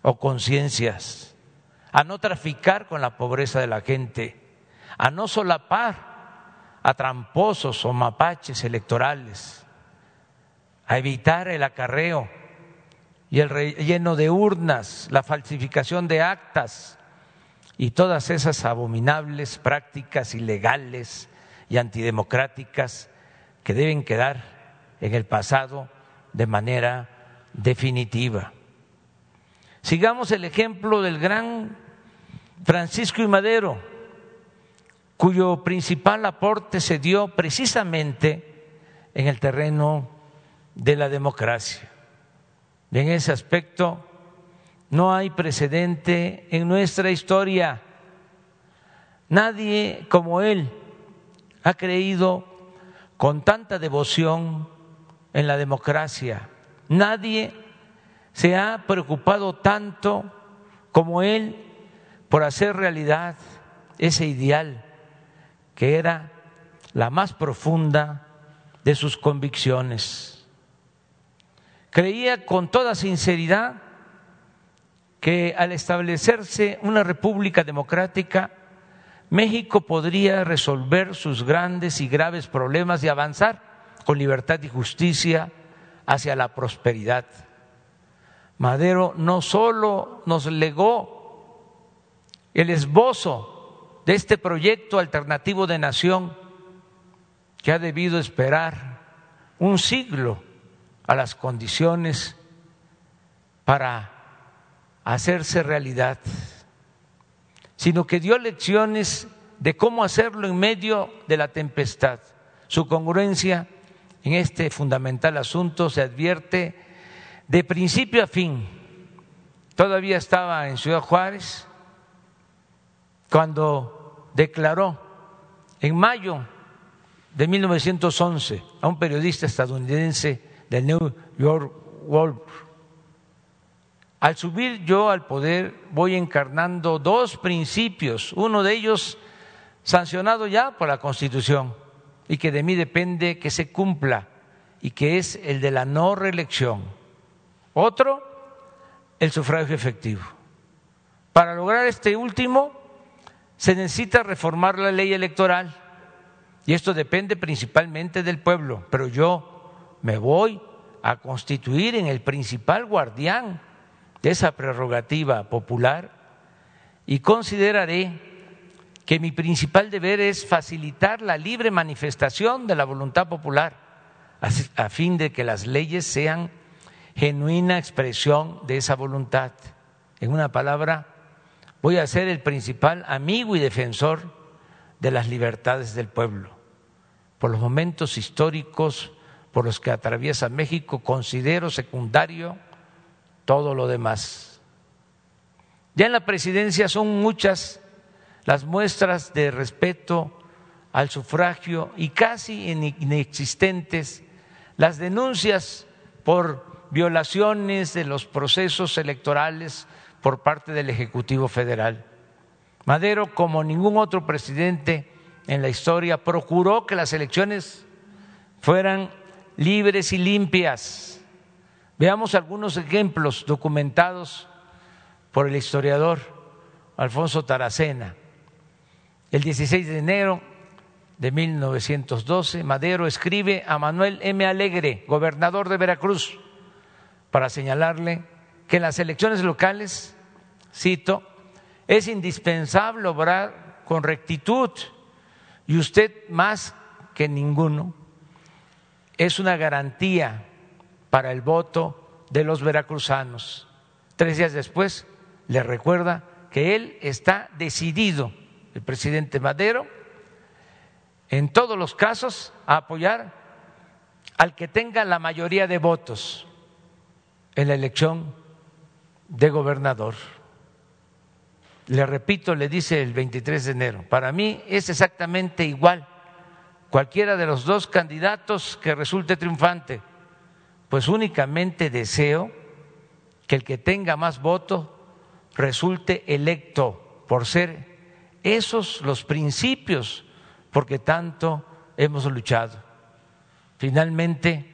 o conciencias, a no traficar con la pobreza de la gente, a no solapar a tramposos o mapaches electorales a evitar el acarreo y el relleno de urnas, la falsificación de actas y todas esas abominables prácticas ilegales y antidemocráticas que deben quedar en el pasado de manera definitiva. Sigamos el ejemplo del gran Francisco y Madero, cuyo principal aporte se dio precisamente en el terreno de la democracia. En ese aspecto no hay precedente en nuestra historia. Nadie como él ha creído con tanta devoción en la democracia. Nadie se ha preocupado tanto como él por hacer realidad ese ideal que era la más profunda de sus convicciones creía con toda sinceridad que al establecerse una república democrática, México podría resolver sus grandes y graves problemas y avanzar con libertad y justicia hacia la prosperidad. Madero no solo nos legó el esbozo de este proyecto alternativo de nación que ha debido esperar un siglo a las condiciones para hacerse realidad, sino que dio lecciones de cómo hacerlo en medio de la tempestad. Su congruencia en este fundamental asunto se advierte de principio a fin. Todavía estaba en Ciudad Juárez cuando declaró en mayo de 1911 a un periodista estadounidense del New York World. Al subir yo al poder voy encarnando dos principios, uno de ellos sancionado ya por la Constitución y que de mí depende que se cumpla y que es el de la no reelección. Otro, el sufragio efectivo. Para lograr este último se necesita reformar la ley electoral y esto depende principalmente del pueblo, pero yo me voy a constituir en el principal guardián de esa prerrogativa popular y consideraré que mi principal deber es facilitar la libre manifestación de la voluntad popular a fin de que las leyes sean genuina expresión de esa voluntad. En una palabra, voy a ser el principal amigo y defensor de las libertades del pueblo. Por los momentos históricos por los que atraviesa México, considero secundario todo lo demás. Ya en la presidencia son muchas las muestras de respeto al sufragio y casi inexistentes las denuncias por violaciones de los procesos electorales por parte del Ejecutivo Federal. Madero, como ningún otro presidente en la historia, procuró que las elecciones fueran libres y limpias. Veamos algunos ejemplos documentados por el historiador Alfonso Taracena. El 16 de enero de 1912, Madero escribe a Manuel M. Alegre, gobernador de Veracruz, para señalarle que en las elecciones locales, cito, es indispensable obrar con rectitud y usted más que ninguno es una garantía para el voto de los veracruzanos. Tres días después le recuerda que él está decidido, el presidente Madero, en todos los casos a apoyar al que tenga la mayoría de votos en la elección de gobernador. Le repito, le dice el 23 de enero, para mí es exactamente igual cualquiera de los dos candidatos que resulte triunfante, pues únicamente deseo que el que tenga más votos resulte electo por ser esos los principios porque tanto hemos luchado. Finalmente,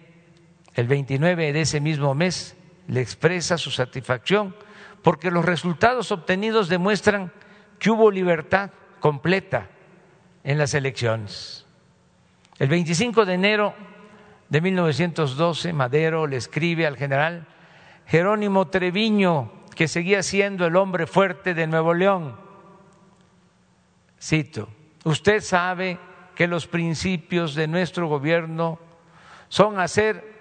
el 29 de ese mismo mes, le expresa su satisfacción porque los resultados obtenidos demuestran que hubo libertad completa en las elecciones. El 25 de enero de 1912, Madero le escribe al general Jerónimo Treviño, que seguía siendo el hombre fuerte de Nuevo León. Cito, usted sabe que los principios de nuestro gobierno son hacer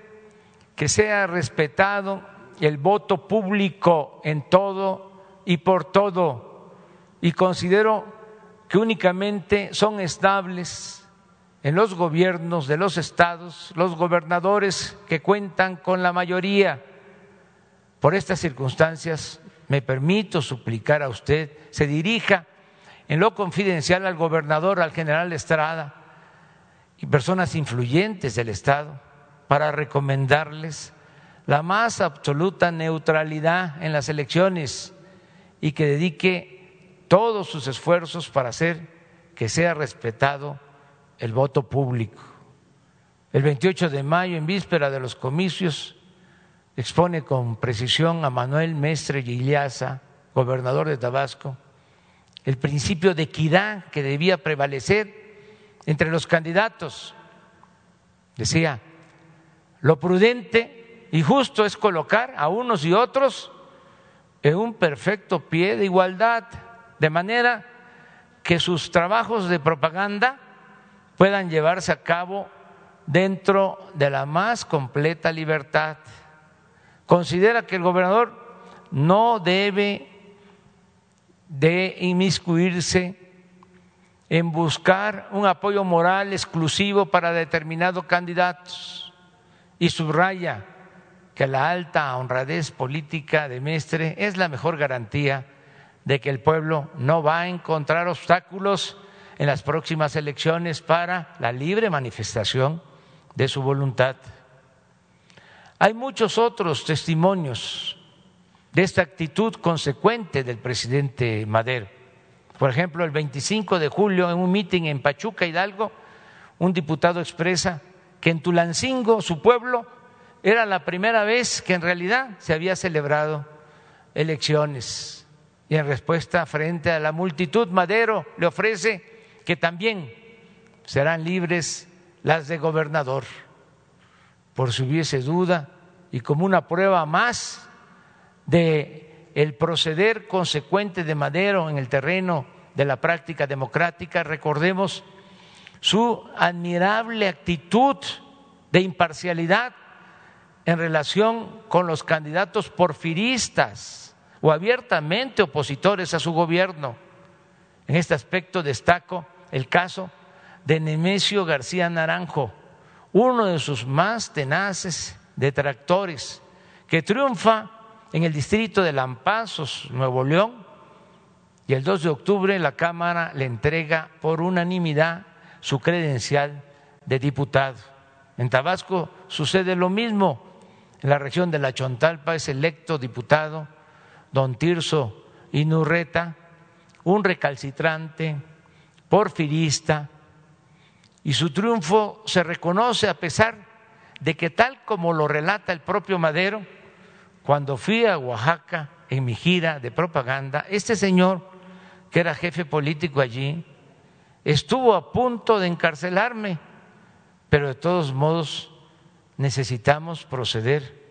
que sea respetado el voto público en todo y por todo, y considero que únicamente son estables en los gobiernos de los estados los gobernadores que cuentan con la mayoría. Por estas circunstancias me permito suplicar a usted se dirija en lo confidencial al gobernador, al general Estrada y personas influyentes del Estado para recomendarles la más absoluta neutralidad en las elecciones y que dedique todos sus esfuerzos para hacer que sea respetado el voto público. El 28 de mayo, en víspera de los comicios, expone con precisión a Manuel Mestre Gigliasa, gobernador de Tabasco, el principio de equidad que debía prevalecer entre los candidatos. Decía, lo prudente y justo es colocar a unos y otros en un perfecto pie de igualdad, de manera que sus trabajos de propaganda puedan llevarse a cabo dentro de la más completa libertad. Considera que el gobernador no debe de inmiscuirse en buscar un apoyo moral exclusivo para determinados candidatos y subraya que la alta honradez política de Mestre es la mejor garantía de que el pueblo no va a encontrar obstáculos en las próximas elecciones para la libre manifestación de su voluntad. Hay muchos otros testimonios de esta actitud consecuente del presidente Madero. Por ejemplo, el 25 de julio, en un mitin en Pachuca, Hidalgo, un diputado expresa que en Tulancingo, su pueblo, era la primera vez que en realidad se había celebrado elecciones. Y en respuesta frente a la multitud, Madero le ofrece que también serán libres las de gobernador, por si hubiese duda y como una prueba más de el proceder consecuente de Madero en el terreno de la práctica democrática, recordemos su admirable actitud de imparcialidad en relación con los candidatos porfiristas o abiertamente opositores a su gobierno. En este aspecto destaco el caso de Nemesio García Naranjo, uno de sus más tenaces detractores, que triunfa en el distrito de Lampazos, Nuevo León, y el 2 de octubre la Cámara le entrega por unanimidad su credencial de diputado. En Tabasco sucede lo mismo. En la región de La Chontalpa es electo diputado don Tirso Inurreta, un recalcitrante, porfirista, y su triunfo se reconoce a pesar de que tal como lo relata el propio Madero, cuando fui a Oaxaca en mi gira de propaganda, este señor, que era jefe político allí, estuvo a punto de encarcelarme, pero de todos modos necesitamos proceder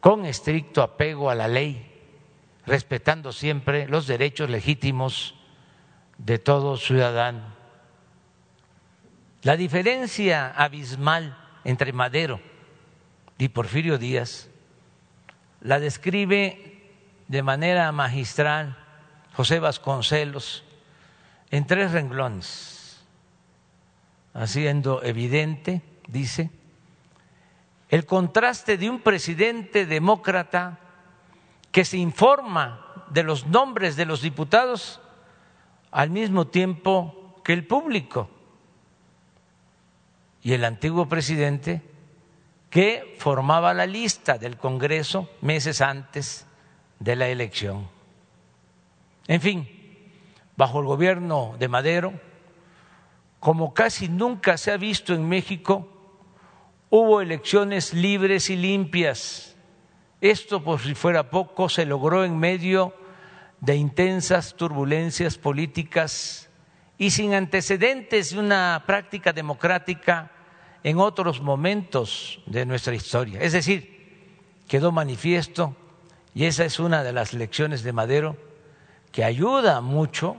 con estricto apego a la ley, respetando siempre los derechos legítimos de todo ciudadano. La diferencia abismal entre Madero y Porfirio Díaz la describe de manera magistral José Vasconcelos en tres renglones, haciendo evidente, dice, el contraste de un presidente demócrata que se informa de los nombres de los diputados al mismo tiempo que el público. Y el antiguo presidente que formaba la lista del Congreso meses antes de la elección. En fin, bajo el gobierno de Madero, como casi nunca se ha visto en México, hubo elecciones libres y limpias. Esto, por si fuera poco, se logró en medio de intensas turbulencias políticas y sin antecedentes de una práctica democrática en otros momentos de nuestra historia. Es decir, quedó manifiesto, y esa es una de las lecciones de Madero, que ayuda mucho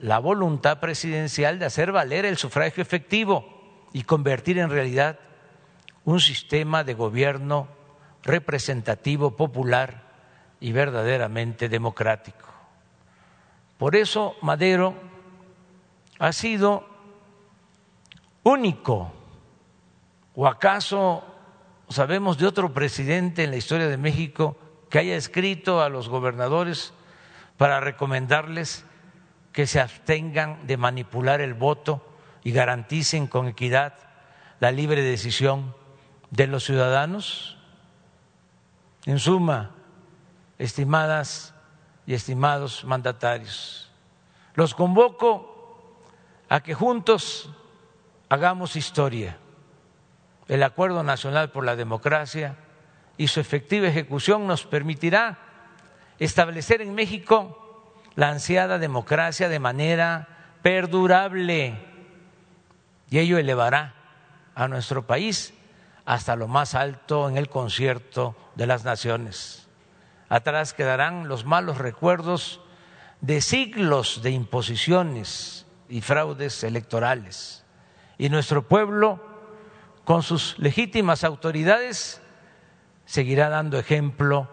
la voluntad presidencial de hacer valer el sufragio efectivo y convertir en realidad un sistema de gobierno representativo, popular y verdaderamente democrático. Por eso Madero ha sido único. ¿O acaso sabemos de otro presidente en la historia de México que haya escrito a los gobernadores para recomendarles que se abstengan de manipular el voto y garanticen con equidad la libre decisión de los ciudadanos? En suma, estimadas y estimados mandatarios. Los convoco a que juntos hagamos historia. El Acuerdo Nacional por la Democracia y su efectiva ejecución nos permitirá establecer en México la ansiada democracia de manera perdurable y ello elevará a nuestro país hasta lo más alto en el concierto de las naciones. Atrás quedarán los malos recuerdos de siglos de imposiciones y fraudes electorales. Y nuestro pueblo, con sus legítimas autoridades, seguirá dando ejemplo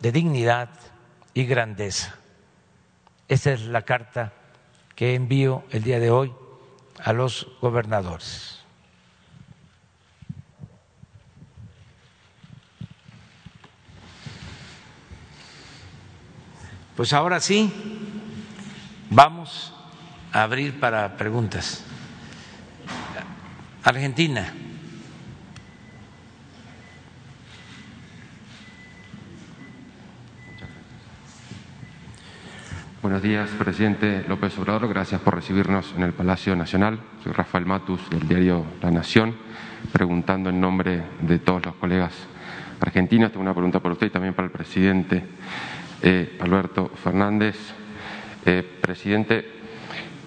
de dignidad y grandeza. Esa es la carta que envío el día de hoy a los gobernadores. Pues ahora sí, vamos a abrir para preguntas. Argentina. Buenos días, presidente López Obrador. Gracias por recibirnos en el Palacio Nacional. Soy Rafael Matus del diario La Nación, preguntando en nombre de todos los colegas argentinos. Tengo una pregunta para usted y también para el presidente eh, Alberto Fernández. Eh, presidente,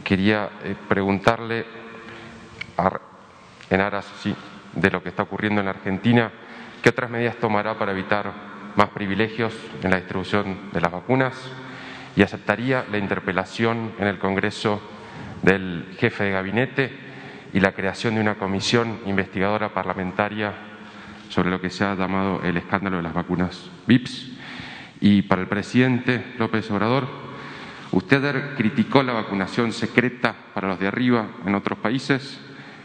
quería eh, preguntarle, en aras de lo que está ocurriendo en Argentina, ¿qué otras medidas tomará para evitar más privilegios en la distribución de las vacunas? y aceptaría la interpelación en el Congreso del jefe de gabinete y la creación de una comisión investigadora parlamentaria sobre lo que se ha llamado el escándalo de las vacunas VIPS. Y para el presidente López Obrador, usted criticó la vacunación secreta para los de arriba en otros países.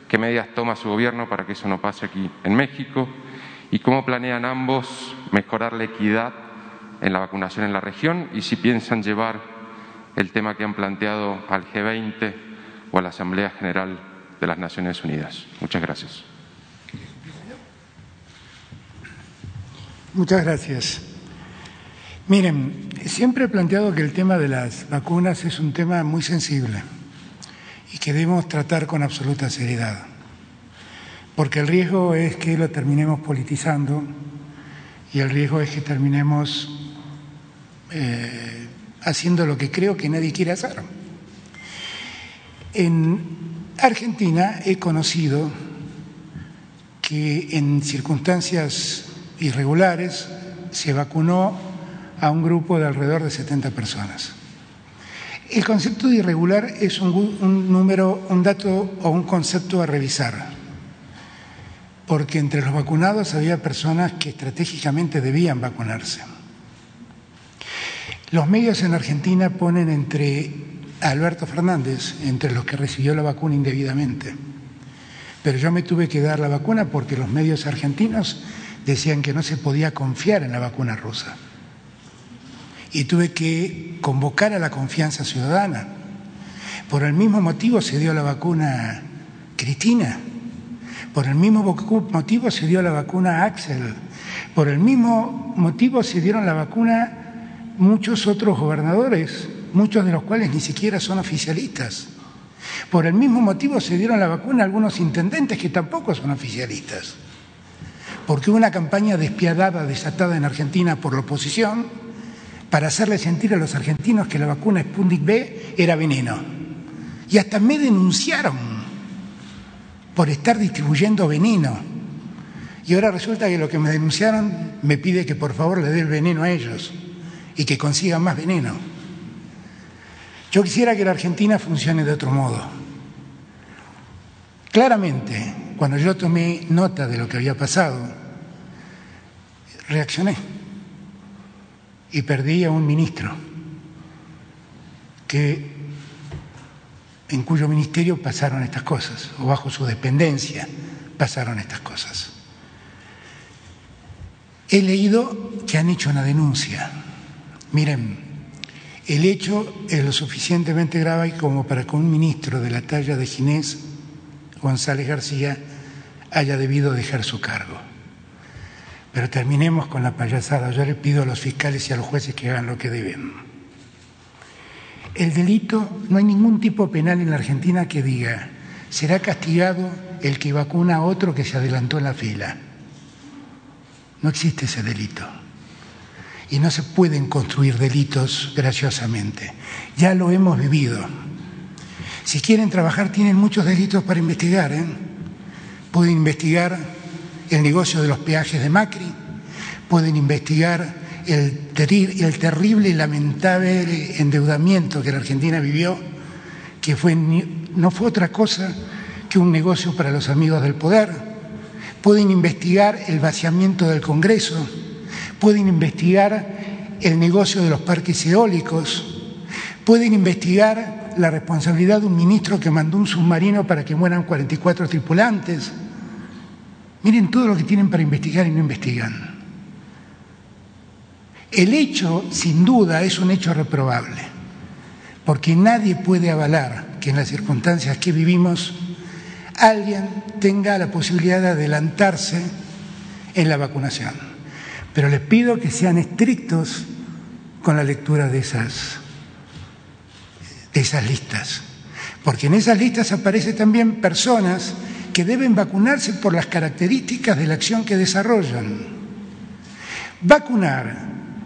¿Qué medidas toma su gobierno para que eso no pase aquí en México? ¿Y cómo planean ambos mejorar la equidad en la vacunación en la región y si piensan llevar el tema que han planteado al G20 o a la Asamblea General de las Naciones Unidas. Muchas gracias. Muchas gracias. Miren, siempre he planteado que el tema de las vacunas es un tema muy sensible y que debemos tratar con absoluta seriedad, porque el riesgo es que lo terminemos politizando y el riesgo es que terminemos eh, haciendo lo que creo que nadie quiere hacer. En Argentina he conocido que en circunstancias irregulares se vacunó a un grupo de alrededor de 70 personas. El concepto de irregular es un, un, número, un dato o un concepto a revisar, porque entre los vacunados había personas que estratégicamente debían vacunarse. Los medios en Argentina ponen entre Alberto Fernández, entre los que recibió la vacuna indebidamente. Pero yo me tuve que dar la vacuna porque los medios argentinos decían que no se podía confiar en la vacuna rusa. Y tuve que convocar a la confianza ciudadana. Por el mismo motivo se dio la vacuna Cristina. Por el mismo motivo se dio la vacuna Axel. Por el mismo motivo se dieron la vacuna muchos otros gobernadores, muchos de los cuales ni siquiera son oficialistas. Por el mismo motivo se dieron la vacuna algunos intendentes que tampoco son oficialistas. Porque hubo una campaña despiadada, desatada en Argentina por la oposición, para hacerle sentir a los argentinos que la vacuna Sputnik B era veneno. Y hasta me denunciaron por estar distribuyendo veneno. Y ahora resulta que lo que me denunciaron me pide que por favor le dé el veneno a ellos y que consigan más veneno. Yo quisiera que la Argentina funcione de otro modo. Claramente, cuando yo tomé nota de lo que había pasado, reaccioné y perdí a un ministro que en cuyo ministerio pasaron estas cosas, o bajo su dependencia pasaron estas cosas. He leído que han hecho una denuncia Miren, el hecho es lo suficientemente grave como para que un ministro de la talla de Ginés González García haya debido dejar su cargo. Pero terminemos con la payasada. Yo le pido a los fiscales y a los jueces que hagan lo que deben. El delito, no hay ningún tipo penal en la Argentina que diga, será castigado el que vacuna a otro que se adelantó en la fila. No existe ese delito y no se pueden construir delitos graciosamente. Ya lo hemos vivido. Si quieren trabajar, tienen muchos delitos para investigar. ¿eh? Pueden investigar el negocio de los peajes de Macri, pueden investigar el, terrible y lamentable endeudamiento que la Argentina vivió, que fue, no fue otra cosa que un negocio para los amigos del poder. Pueden investigar el vaciamiento del Congreso, pueden investigar el negocio de los parques eólicos, pueden investigar la responsabilidad de un ministro que mandó un submarino para que mueran 44 tripulantes. Miren todo lo que tienen para investigar y no investigan. El hecho, sin duda, es un hecho reprobable, porque nadie puede avalar que en las circunstancias que vivimos alguien tenga la posibilidad de adelantarse en la vacunación. Pero les pido que sean estrictos con la lectura de esas, de esas listas, porque en esas listas aparecen también personas que deben vacunarse por las características de la acción que desarrollan. Vacunar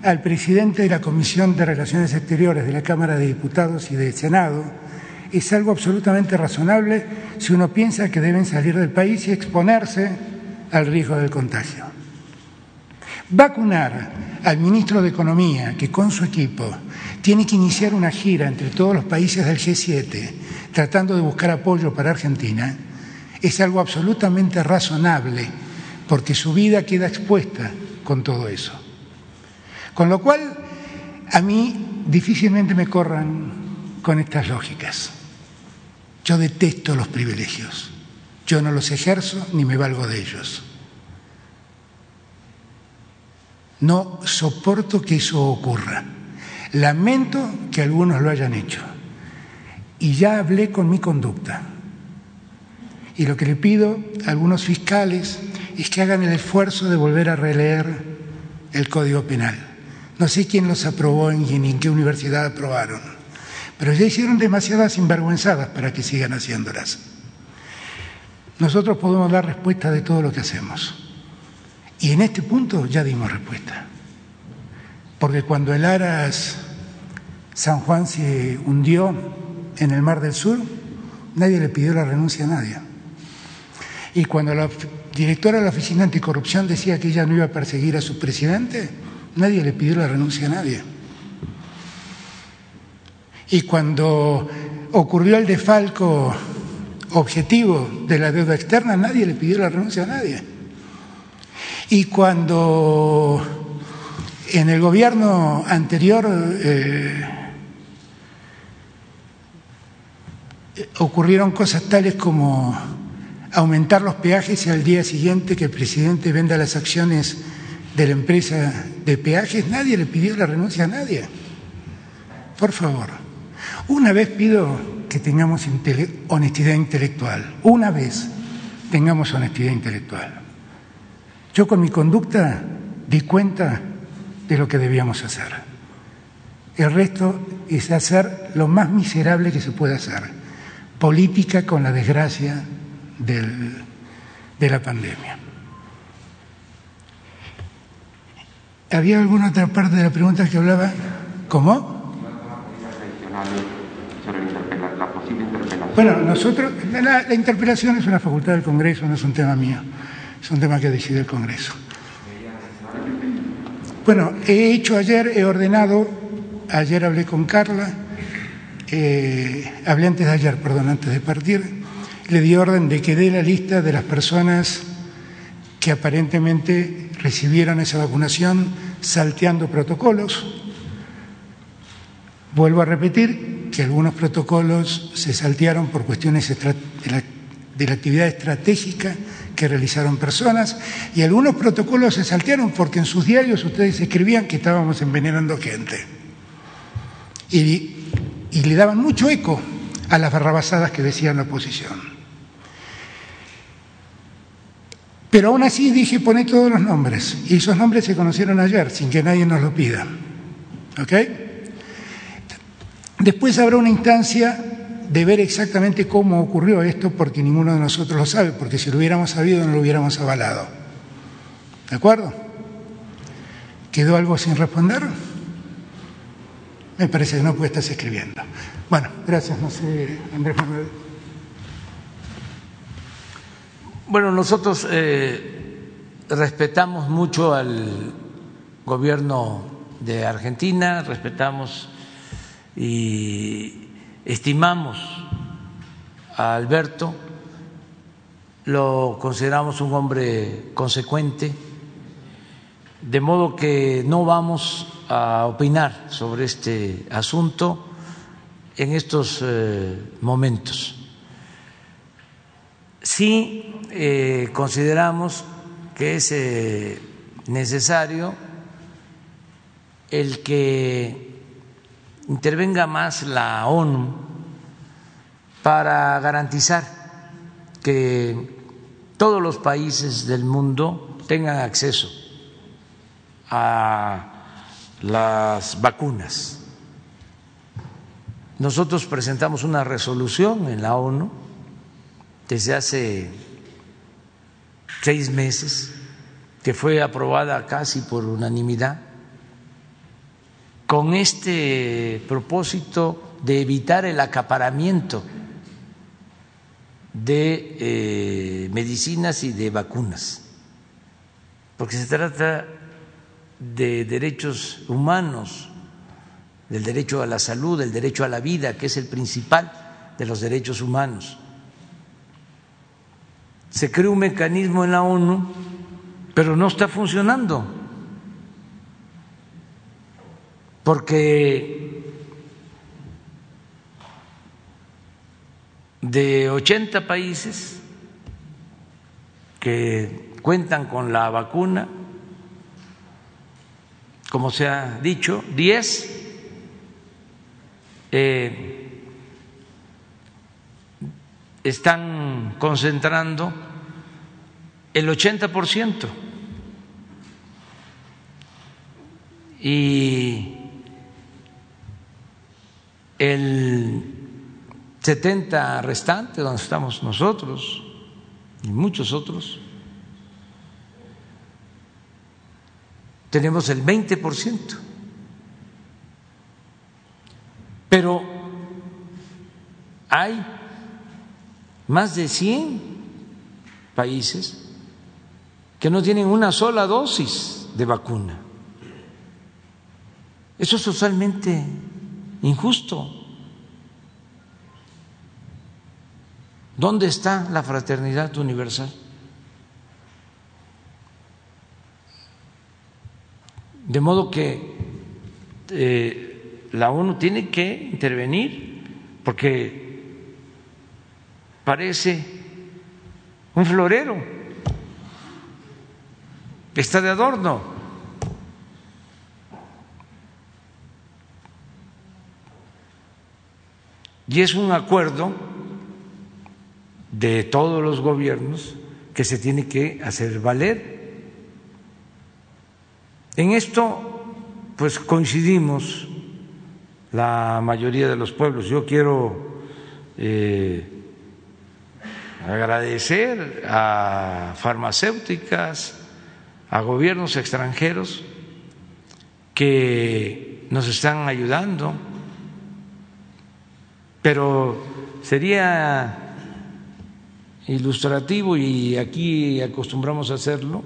al presidente de la Comisión de Relaciones Exteriores de la Cámara de Diputados y del Senado es algo absolutamente razonable si uno piensa que deben salir del país y exponerse al riesgo del contagio. Vacunar al ministro de Economía, que con su equipo tiene que iniciar una gira entre todos los países del G7 tratando de buscar apoyo para Argentina, es algo absolutamente razonable porque su vida queda expuesta con todo eso. Con lo cual, a mí difícilmente me corran con estas lógicas. Yo detesto los privilegios. Yo no los ejerzo ni me valgo de ellos. No soporto que eso ocurra. Lamento que algunos lo hayan hecho. Y ya hablé con mi conducta. Y lo que le pido a algunos fiscales es que hagan el esfuerzo de volver a releer el Código Penal. No sé quién los aprobó y en qué universidad aprobaron, pero ya hicieron demasiadas sinvergüenzadas para que sigan haciéndolas. Nosotros podemos dar respuesta de todo lo que hacemos. Y en este punto ya dimos respuesta. Porque cuando el Aras San Juan se hundió en el Mar del Sur, nadie le pidió la renuncia a nadie. Y cuando la directora de la Oficina Anticorrupción decía que ella no iba a perseguir a su presidente, Nadie le pidió la renuncia a nadie. Y cuando ocurrió el defalco objetivo de la deuda externa, nadie le pidió la renuncia a nadie. Y cuando en el gobierno anterior eh, ocurrieron cosas tales como aumentar los peajes y al día siguiente que el presidente venda las acciones de la empresa de peajes, nadie le pidió la renuncia a nadie. Por favor, una vez pido que tengamos honestidad intelectual, una vez tengamos honestidad intelectual. Yo con mi conducta di cuenta de lo que debíamos hacer. El resto es hacer lo más miserable que se puede hacer, política con la desgracia de la pandemia. ¿Había alguna otra parte de la pregunta que hablaba? ¿Cómo? Bueno, nosotros, la, interpelación es una facultad del Congreso, no es un tema mío, es un tema que decide el Congreso. Bueno, he hecho ayer, he ordenado, ayer hablé con Carla, eh, hablé antes de ayer, perdón, antes de partir, le di orden de que dé la lista de las personas que aparentemente recibieron esa vacunación salteando protocolos. Vuelvo a repetir que algunos protocolos se saltearon por cuestiones de la, actividad estratégica que realizaron personas y algunos protocolos se saltearon porque en sus diarios ustedes escribían que estábamos envenenando gente. Y, y le daban mucho eco a las barrabasadas que decían la oposición. Pero aún así dije, pone todos los nombres. Y esos nombres se conocieron ayer, sin que nadie nos lo pida. ¿Ok? Después habrá una instancia de ver exactamente cómo ocurrió esto, porque ninguno de nosotros lo sabe, porque si lo hubiéramos sabido no lo hubiéramos avalado. ¿De acuerdo? ¿Quedó algo sin responder? Me parece que no, puede estar escribiendo. Bueno, gracias, no sé, Andrés Manuel. Bueno, nosotros eh, respetamos mucho al gobierno de Argentina, respetamos y estimamos a Alberto, lo consideramos un hombre consecuente, de modo que no vamos a opinar sobre este asunto en estos eh, momentos. Sí eh, consideramos que es eh, necesario el que intervenga más la ONU para garantizar que todos los países del mundo tengan acceso a las vacunas. Nosotros presentamos una resolución en la ONU desde hace seis meses, que fue aprobada casi por unanimidad, con este propósito de evitar el acaparamiento de eh, medicinas y de vacunas, porque se trata de derechos humanos, del derecho a la salud, del derecho a la vida, que es el principal de los derechos humanos. Se creó un mecanismo en la ONU, pero no está funcionando, porque de 80 países que cuentan con la vacuna, como se ha dicho, 10 eh, están concentrando el 80% y el 70 restante donde estamos nosotros y muchos otros tenemos el 20%. Pero hay más de 100 países que no tienen una sola dosis de vacuna. Eso es totalmente injusto. ¿Dónde está la fraternidad universal? De modo que eh, la ONU tiene que intervenir porque parece un florero, está de adorno. Y es un acuerdo de todos los gobiernos que se tiene que hacer valer en esto, pues coincidimos la mayoría de los pueblos. Yo quiero eh, agradecer a farmacéuticas, a gobiernos extranjeros que nos están ayudando, pero sería ilustrativo y aquí acostumbramos a hacerlo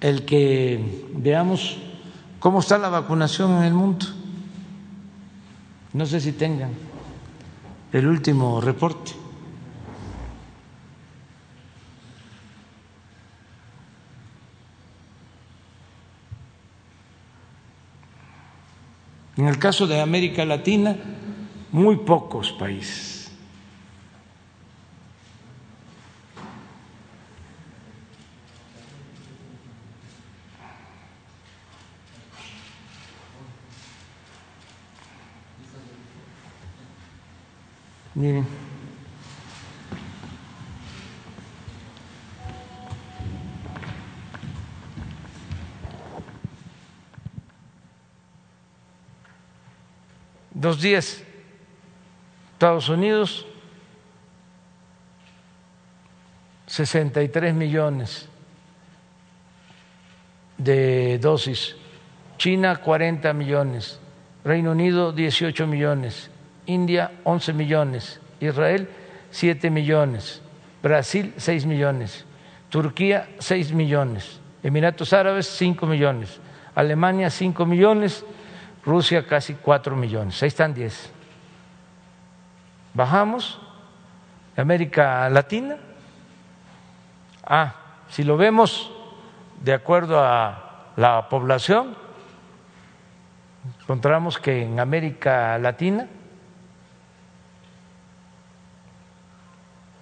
el que veamos cómo está la vacunación en el mundo. No sé si tengan el último reporte. En el caso de América Latina, muy pocos países Miren. Dos días, Estados Unidos, 63 millones de dosis, China 40 millones, Reino Unido 18 millones, India 11 millones, Israel 7 millones, Brasil 6 millones, Turquía 6 millones, Emiratos Árabes 5 millones, Alemania 5 millones, Rusia casi 4 millones, ahí están 10. Bajamos, América Latina. Ah, si lo vemos de acuerdo a la población, encontramos que en América Latina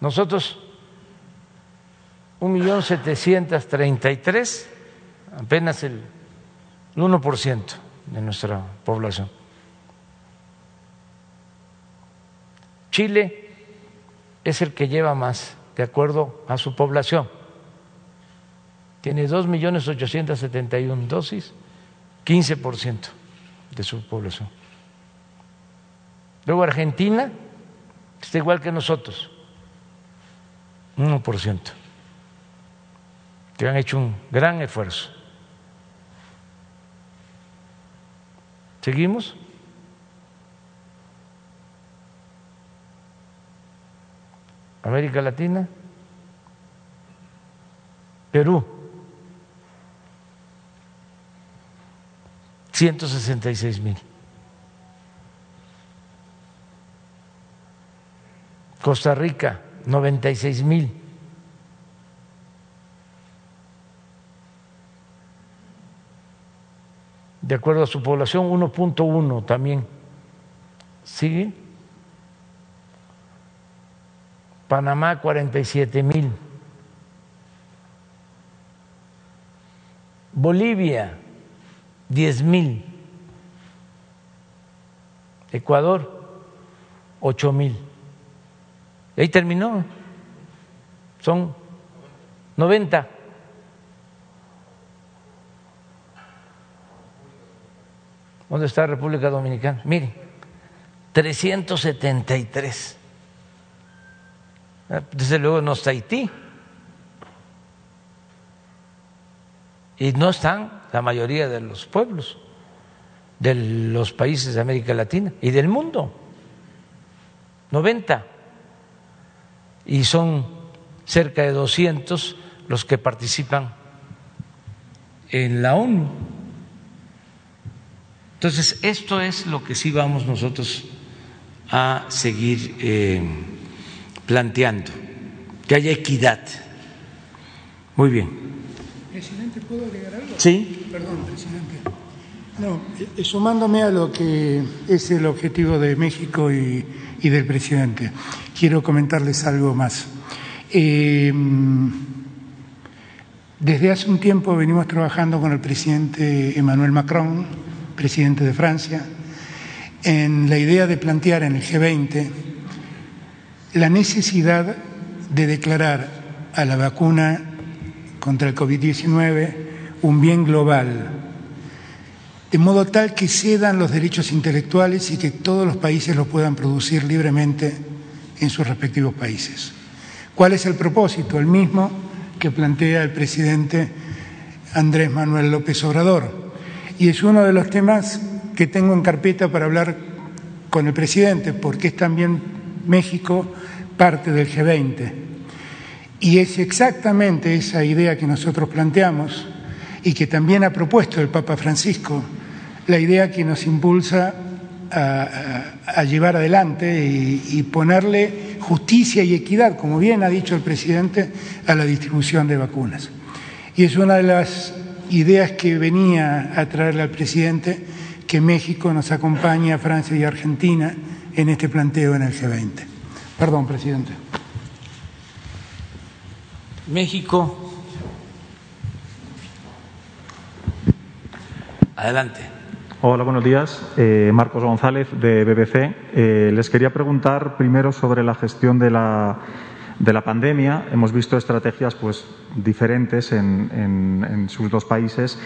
nosotros un millón setecientos treinta y tres, apenas el 1% de nuestra población. Chile es el que lleva más, de acuerdo a su población. Tiene dos millones ochocientos setenta y un dosis, 15% de su población. Luego Argentina está igual que nosotros, 1%, que han hecho un gran esfuerzo. ¿Seguimos? América Latina, Perú, 166 mil. Costa Rica, 96 mil. De acuerdo a su población, 1.1 también. ¿Sigue? Panamá 47 mil. Bolivia 10 mil. Ecuador 8 mil. Ahí terminó. Son 90. ¿Dónde está República Dominicana? Mire, 373. Desde luego no está Haití. Y no están la mayoría de los pueblos de los países de América Latina y del mundo. 90. Y son cerca de 200 los que participan en la ONU. Entonces, esto es lo que sí vamos nosotros a seguir. Eh, planteando, que haya equidad. Muy bien. Presidente, ¿puedo agregar algo? Sí. Perdón, presidente. No, eh, sumándome a lo que es el objetivo de México y, y del presidente, quiero comentarles algo más. Eh, desde hace un tiempo venimos trabajando con el presidente Emmanuel Macron, presidente de Francia, en la idea de plantear en el G20 la necesidad de declarar a la vacuna contra el COVID-19 un bien global, de modo tal que cedan los derechos intelectuales y que todos los países lo puedan producir libremente en sus respectivos países. ¿Cuál es el propósito? El mismo que plantea el presidente Andrés Manuel López Obrador. Y es uno de los temas que tengo en carpeta para hablar con el presidente, porque es también México parte del G20. Y es exactamente esa idea que nosotros planteamos y que también ha propuesto el Papa Francisco, la idea que nos impulsa a, llevar adelante y, ponerle justicia y equidad, como bien ha dicho el presidente, a la distribución de vacunas. Y es una de las ideas que venía a traerle al presidente que México nos acompañe a Francia y Argentina en este planteo en el G20. Perdón, presidente. México. Adelante. Hola, buenos días. Eh, Marcos González, de BBC. Eh, les quería preguntar primero sobre la gestión de la, de la pandemia. Hemos visto estrategias pues, diferentes en, sus dos países.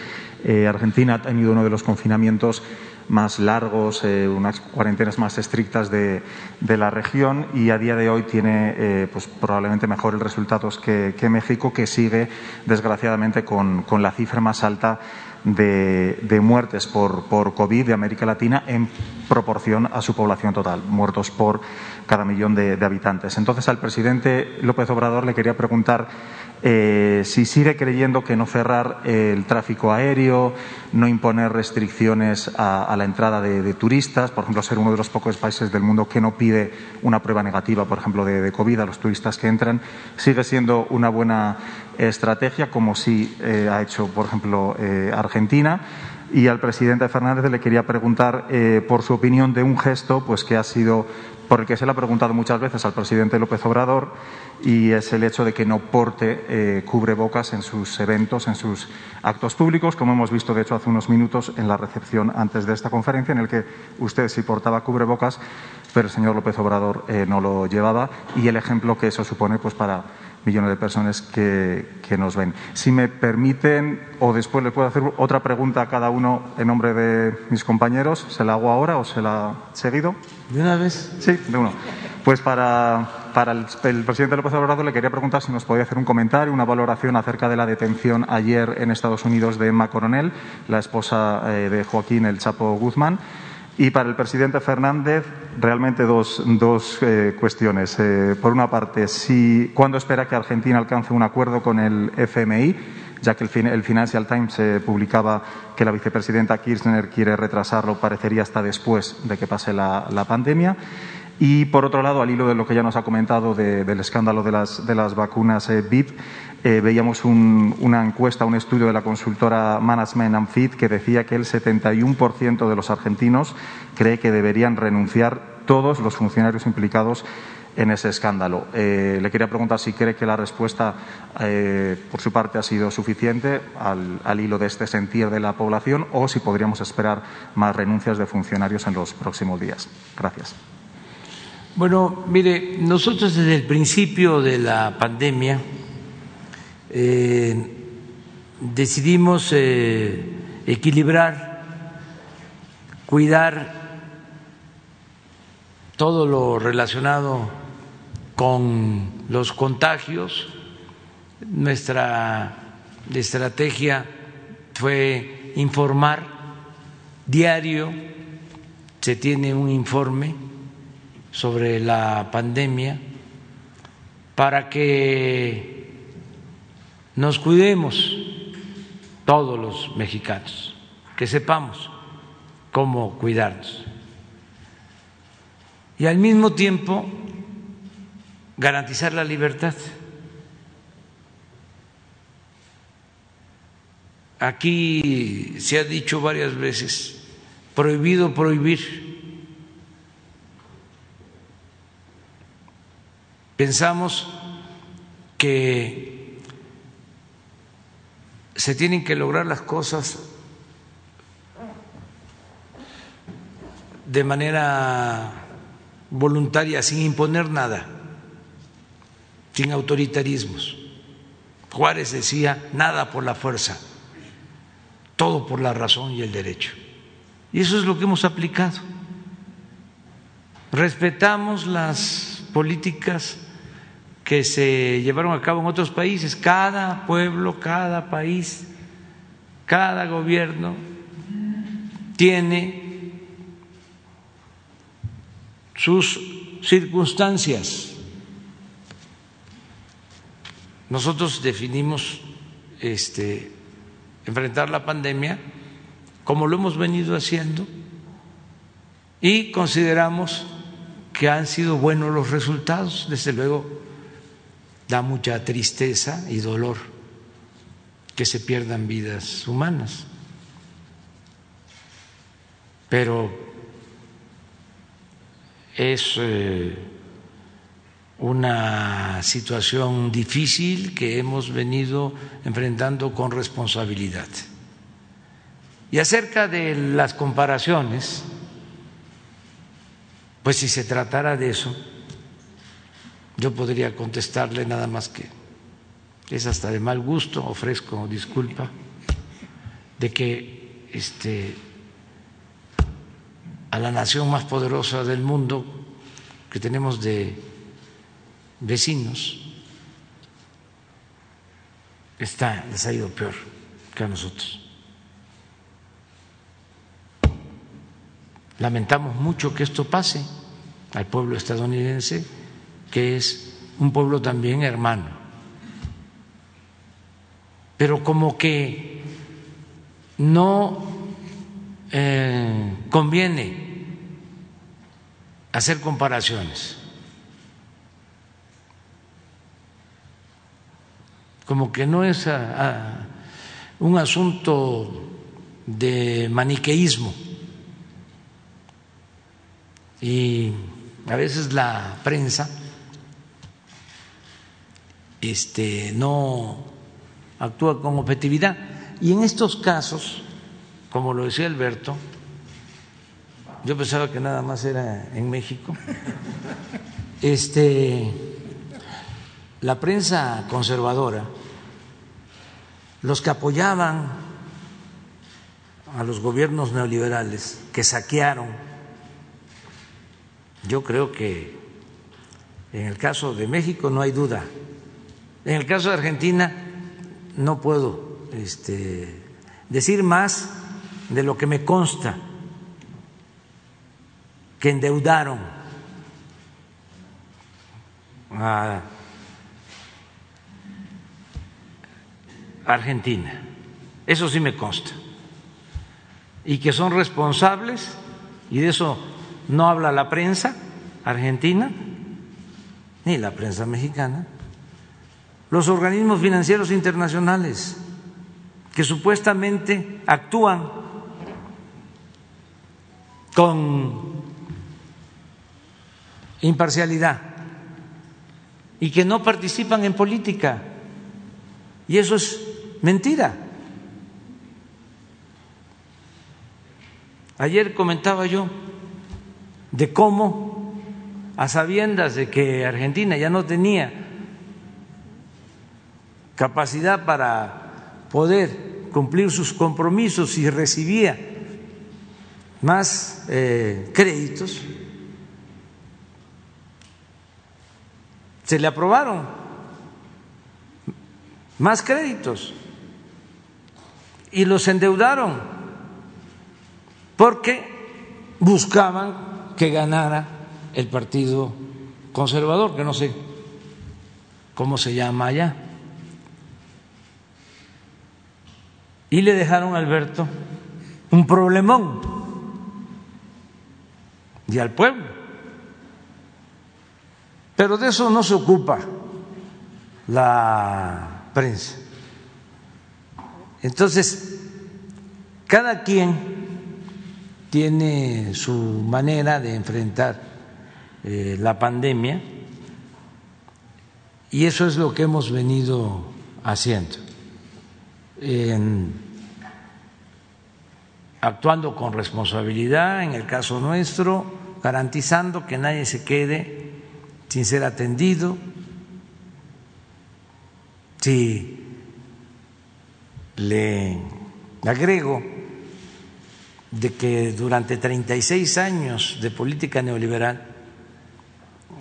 Eh, Argentina ha tenido uno de los confinamientos más largos, eh, unas cuarentenas más estrictas de, la región y a día de hoy tiene eh, pues probablemente mejores resultados que, México, que sigue desgraciadamente con, la cifra más alta de, muertes por, por, COVID de América Latina en proporción a su población total, muertos por cada millón de, habitantes. Entonces, al presidente López Obrador le quería preguntar eh, si sigue creyendo que no cerrar el tráfico aéreo, no imponer restricciones a, la entrada de, turistas, por ejemplo, ser uno de los pocos países del mundo que no pide una prueba negativa, por ejemplo, de, COVID a los turistas que entran, sigue siendo una buena estrategia, como sí eh, ha hecho, por ejemplo, eh, Argentina. Y al presidente Fernández le quería preguntar por su opinión de un gesto pues, que ha sido por el que se le ha preguntado muchas veces al presidente López Obrador y es el hecho de que no porte eh, cubrebocas en sus eventos, en sus actos públicos, como hemos visto de hecho hace unos minutos en la recepción antes de esta conferencia, en el que usted sí portaba cubrebocas, pero el señor López Obrador eh, no lo llevaba y el ejemplo que eso supone pues para millones de personas que, nos ven. Si me permiten, o después le puedo hacer otra pregunta a cada uno en nombre de mis compañeros, ¿se la hago ahora o se la seguido? ¿De una vez? Sí, de uno. Pues para, para el, presidente López Obrador le quería preguntar si nos podía hacer un comentario, una valoración acerca de la detención ayer en Estados Unidos de Emma Coronel, la esposa eh, de Joaquín El Chapo Guzmán. Y para el presidente Fernández, realmente dos, dos eh, cuestiones. Eh, por una parte, si, ¿cuándo espera que Argentina alcance un acuerdo con el FMI? Ya que el, Financial Times eh, publicaba que la vicepresidenta Kirchner quiere retrasarlo, parecería hasta después de que pase la, la pandemia. Y, por otro lado, al hilo de lo que ya nos ha comentado del escándalo de las, de las vacunas VIP, eh, veíamos una encuesta, un estudio de la consultora Management and Fit que decía que el 71% de los argentinos cree que deberían renunciar todos los funcionarios implicados en ese escándalo. Eh, le quería preguntar si cree que la respuesta eh, por su parte ha sido suficiente al, hilo de este sentir de la población o si podríamos esperar más renuncias de funcionarios en los próximos días. Gracias. Bueno, mire, nosotros desde el principio de la pandemia eh, decidimos eh, equilibrar, cuidar todo lo relacionado con los contagios. Nuestra estrategia fue informar diario, se tiene un informe sobre la pandemia para que nos cuidemos todos los mexicanos, que sepamos cómo cuidarnos. Y al mismo tiempo garantizar la libertad. Aquí se ha dicho varias veces, prohibido prohibir. Pensamos que se tienen que lograr las cosas de manera voluntaria, sin imponer nada, sin autoritarismos. Juárez decía, nada por la fuerza, todo por la razón y el derecho. Y eso es lo que hemos aplicado. Respetamos las políticas que se llevaron a cabo en otros países. Cada pueblo, cada país, cada gobierno tiene sus circunstancias. Nosotros definimos este, enfrentar la pandemia como lo hemos venido haciendo y consideramos que han sido buenos los resultados. Desde luego, da mucha tristeza y dolor que se pierdan vidas humanas. Pero es eh, una situación difícil que hemos venido enfrentando con responsabilidad. Y acerca de las comparaciones, pues si se tratara de eso, yo podría contestarle nada más que es hasta de mal gusto, ofrezco disculpa, de que este, a la nación más poderosa del mundo que tenemos de vecinos está, les ha ido peor que a nosotros. Lamentamos mucho que esto pase al pueblo estadounidense que es un pueblo también hermano. Pero como que no eh, conviene hacer comparaciones. Como que no es un asunto de maniqueísmo. Y a veces la prensa este, no actúa con objetividad. Y en estos casos, como lo decía Alberto, yo pensaba que nada más era en México, este, la prensa conservadora, los que apoyaban a los gobiernos neoliberales, que saquearon, yo creo que en el caso de México no hay duda en el caso de Argentina no puedo este, decir más de lo que me consta que endeudaron a Argentina. Eso sí me consta. Y que son responsables, y de eso no habla la prensa argentina ni la prensa mexicana, los organismos financieros internacionales que supuestamente actúan con imparcialidad y que no participan en política. Y eso es mentira. Ayer comentaba yo de cómo, a sabiendas de que Argentina ya no tenía capacidad para poder cumplir sus compromisos y recibía más eh, créditos, se le aprobaron más créditos y los endeudaron porque buscaban que ganara el Partido Conservador, que no sé cómo se llama allá. Y le dejaron a Alberto un problemón y al pueblo. Pero de eso no se ocupa la prensa. Entonces, cada quien tiene su manera de enfrentar eh, la pandemia y eso es lo que hemos venido haciendo actuando con responsabilidad, en el caso nuestro, garantizando que nadie se quede sin ser atendido. Si le agrego de que durante 36 años de política neoliberal,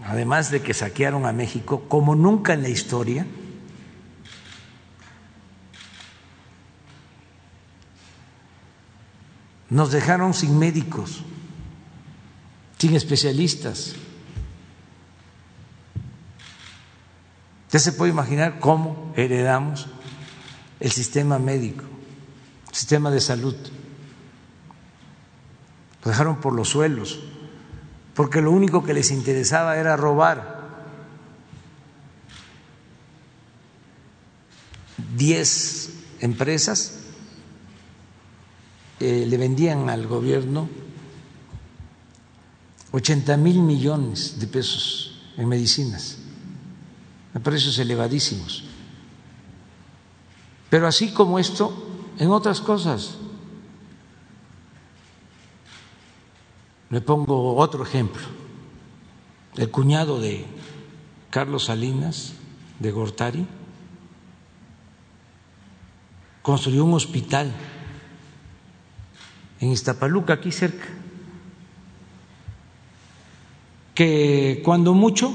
además de que saquearon a México como nunca en la historia, Nos dejaron sin médicos, sin especialistas. Ya se puede imaginar cómo heredamos el sistema médico, el sistema de salud. Lo dejaron por los suelos, porque lo único que les interesaba era robar. Diez empresas eh, le vendían al gobierno 80 mil millones de pesos en medicinas, a precios elevadísimos. Pero así como esto, en otras cosas. Le pongo otro ejemplo. El cuñado de Carlos Salinas, de Gortari, construyó un hospital en Iztapaluca, aquí cerca, que cuando mucho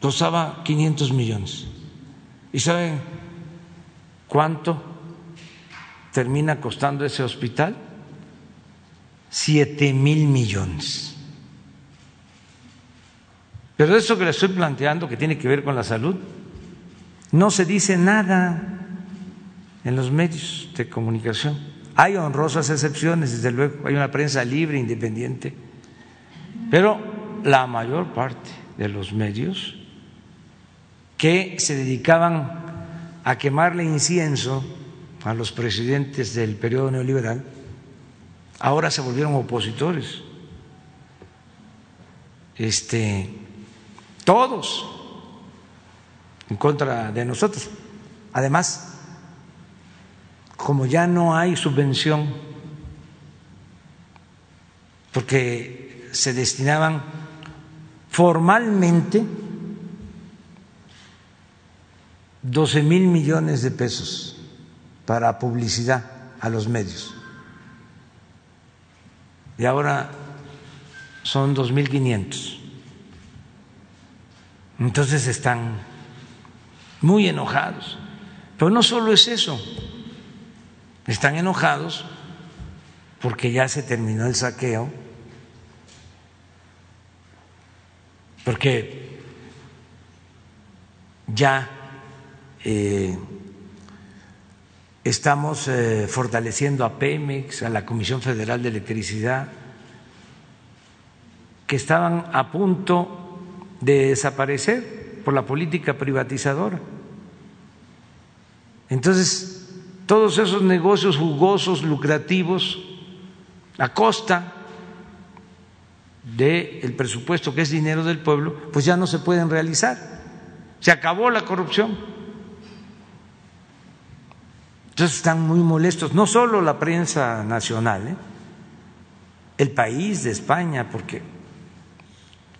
costaba 500 millones. ¿Y saben cuánto termina costando ese hospital? siete mil millones. Pero eso que le estoy planteando, que tiene que ver con la salud, no se dice nada en los medios de comunicación. Hay honrosas excepciones, desde luego, hay una prensa libre, independiente, pero la mayor parte de los medios que se dedicaban a quemarle incienso a los presidentes del periodo neoliberal, ahora se volvieron opositores. Este, todos en contra de nosotros. Además, como ya no hay subvención, porque se destinaban formalmente 12 mil millones de pesos para publicidad a los medios. Y ahora son 2.500. Entonces están muy enojados. Pero no solo es eso, están enojados porque ya se terminó el saqueo, porque ya eh, estamos eh, fortaleciendo a Pemex, a la Comisión Federal de Electricidad, que estaban a punto de desaparecer por la política privatizadora. Entonces, todos esos negocios jugosos, lucrativos, a costa del presupuesto que es dinero del pueblo, pues ya no se pueden realizar. Se acabó la corrupción. Entonces están muy molestos, no solo la prensa nacional, ¿eh? el país de España, porque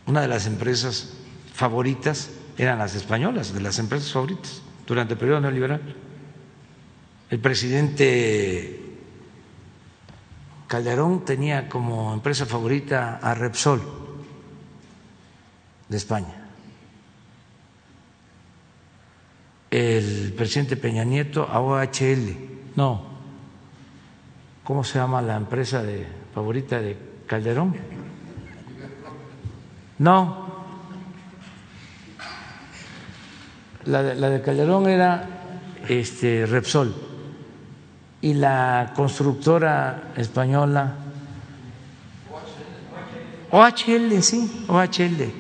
una de las empresas favoritas eran las españolas, de las empresas favoritas durante el periodo neoliberal. El presidente Calderón tenía como empresa favorita a Repsol de España. El presidente Peña Nieto a OHL. No. ¿Cómo se llama la empresa de, favorita de Calderón? No. La de, la de Calderón era este, Repsol y la constructora española OHL, sí, OHL.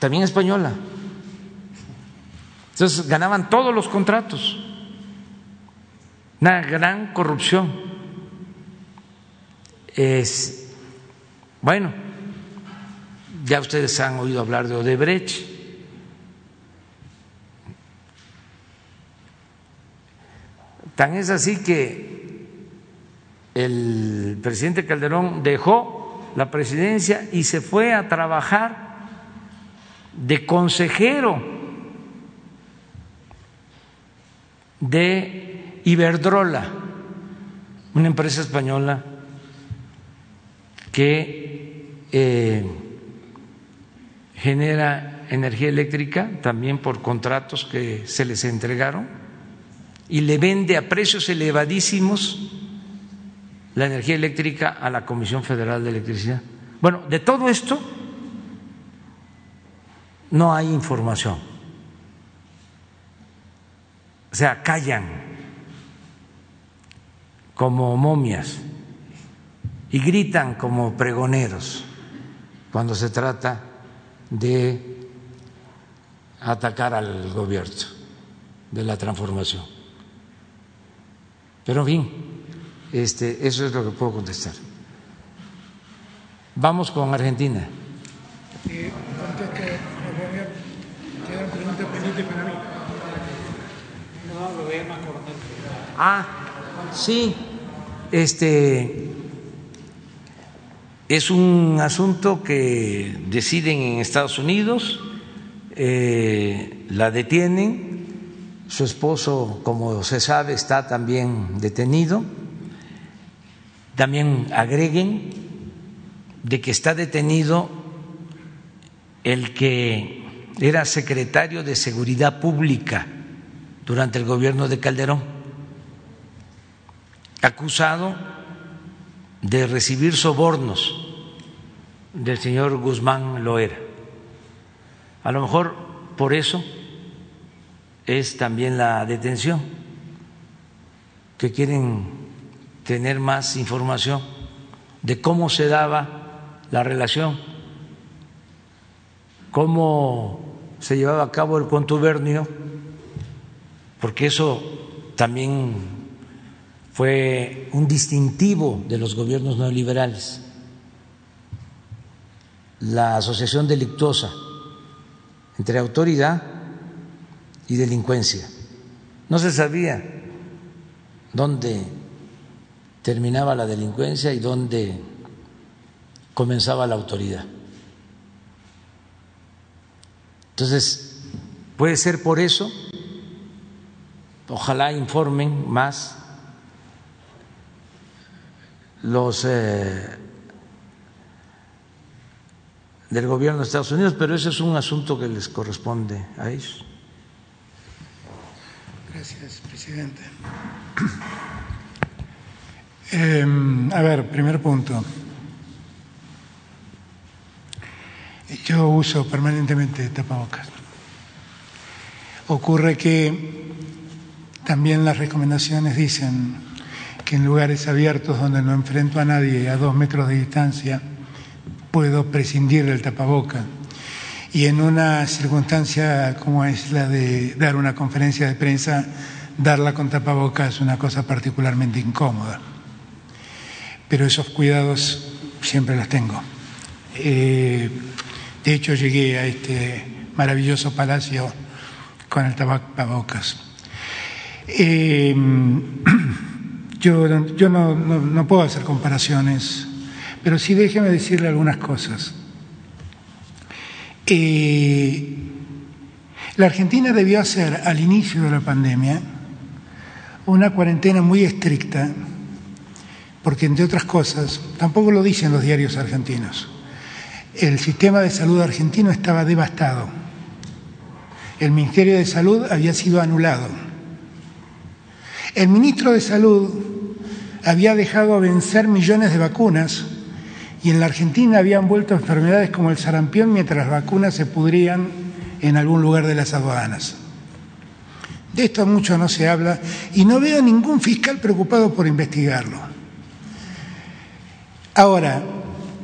También española. Entonces ganaban todos los contratos. Una gran corrupción. Es bueno, ya ustedes han oído hablar de Odebrecht Tan es así que el presidente Calderón dejó la presidencia y se fue a trabajar de consejero de Iberdrola, una empresa española que eh, genera energía eléctrica también por contratos que se les entregaron y le vende a precios elevadísimos la energía eléctrica a la Comisión Federal de Electricidad. Bueno, de todo esto no hay información. O sea, callan como momias y gritan como pregoneros cuando se trata de atacar al gobierno de la transformación. Pero en fin, este, eso es lo que puedo contestar. Vamos con Argentina. Eh, ah, sí, este es un asunto que deciden en Estados Unidos, eh, la detienen su esposo, como se sabe, está también detenido. También agreguen de que está detenido el que era secretario de Seguridad Pública durante el gobierno de Calderón, acusado de recibir sobornos del señor Guzmán Loera. A lo mejor por eso es también la detención, que quieren tener más información de cómo se daba la relación, cómo se llevaba a cabo el contubernio, porque eso también fue un distintivo de los gobiernos neoliberales, la asociación delictuosa entre autoridad y delincuencia. No se sabía dónde terminaba la delincuencia y dónde comenzaba la autoridad. Entonces, puede ser por eso, ojalá informen más los eh, del gobierno de Estados Unidos, pero ese es un asunto que les corresponde a ellos. Gracias, Em, a ver, primer punto. Yo uso permanentemente tapabocas. Ocurre que también las recomendaciones dicen que en lugares abiertos donde no enfrento a nadie a dos metros de distancia puedo prescindir del tapaboca. Y en una circunstancia como es la de dar una conferencia de prensa, darla con tapabocas es una cosa particularmente incómoda pero esos cuidados siempre los tengo. Eh, de hecho, llegué a este maravilloso palacio con el tapabocas. Eh, yo yo no, puedo hacer comparaciones, pero sí déjeme decirle algunas cosas. Eh, la Argentina debió hacer al inicio de la pandemia una cuarentena muy estricta porque entre otras cosas, tampoco lo dicen los diarios argentinos, el sistema de salud argentino estaba devastado. El Ministerio de Salud había sido anulado. El ministro de Salud había dejado vencer millones de vacunas y en la Argentina habían vuelto enfermedades como el sarampión mientras las vacunas se pudrían en algún lugar de las aduanas. De esto mucho no se habla y no veo ningún fiscal preocupado por investigarlo. Ahora,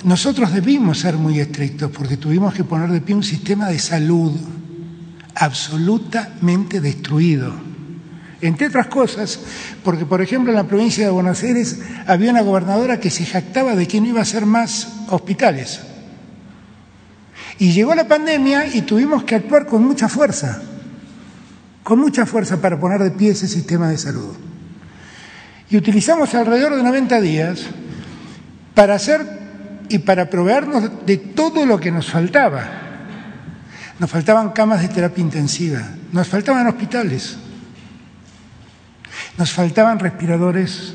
nosotros debimos ser muy estrictos porque tuvimos que poner de pie un sistema de salud absolutamente destruido. Entre otras cosas, porque por ejemplo en la provincia de Buenos Aires había una gobernadora que se jactaba de que no iba a ser más hospitales. Y llegó la pandemia y tuvimos que actuar con mucha fuerza, con mucha fuerza para poner de pie ese sistema de salud. Y utilizamos alrededor de 90 días para hacer y para proveernos de todo lo que nos faltaba. Nos faltaban camas de terapia intensiva, nos faltaban hospitales, nos faltaban respiradores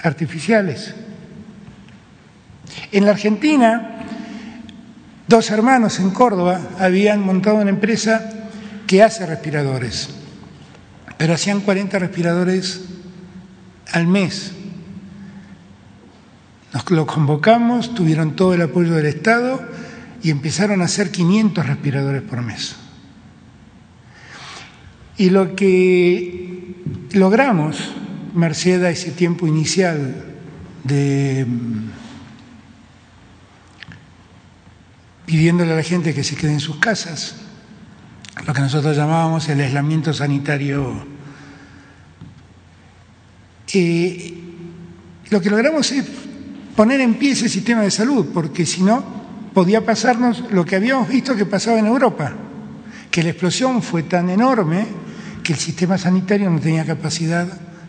artificiales. En la Argentina, dos hermanos en Córdoba habían montado una empresa que hace respiradores, pero hacían 40 respiradores al mes nos lo convocamos, tuvieron todo el apoyo del Estado y empezaron a hacer 500 respiradores por mes. Y lo que logramos, merced a ese tiempo inicial de pidiéndole a la gente que se quede en sus casas, lo que nosotros llamábamos el aislamiento sanitario. Eh, lo que logramos es poner en pie ese sistema de salud, porque si no, podía pasarnos lo que habíamos visto que pasaba en Europa, que la explosión fue tan enorme que el sistema sanitario no tenía capacidad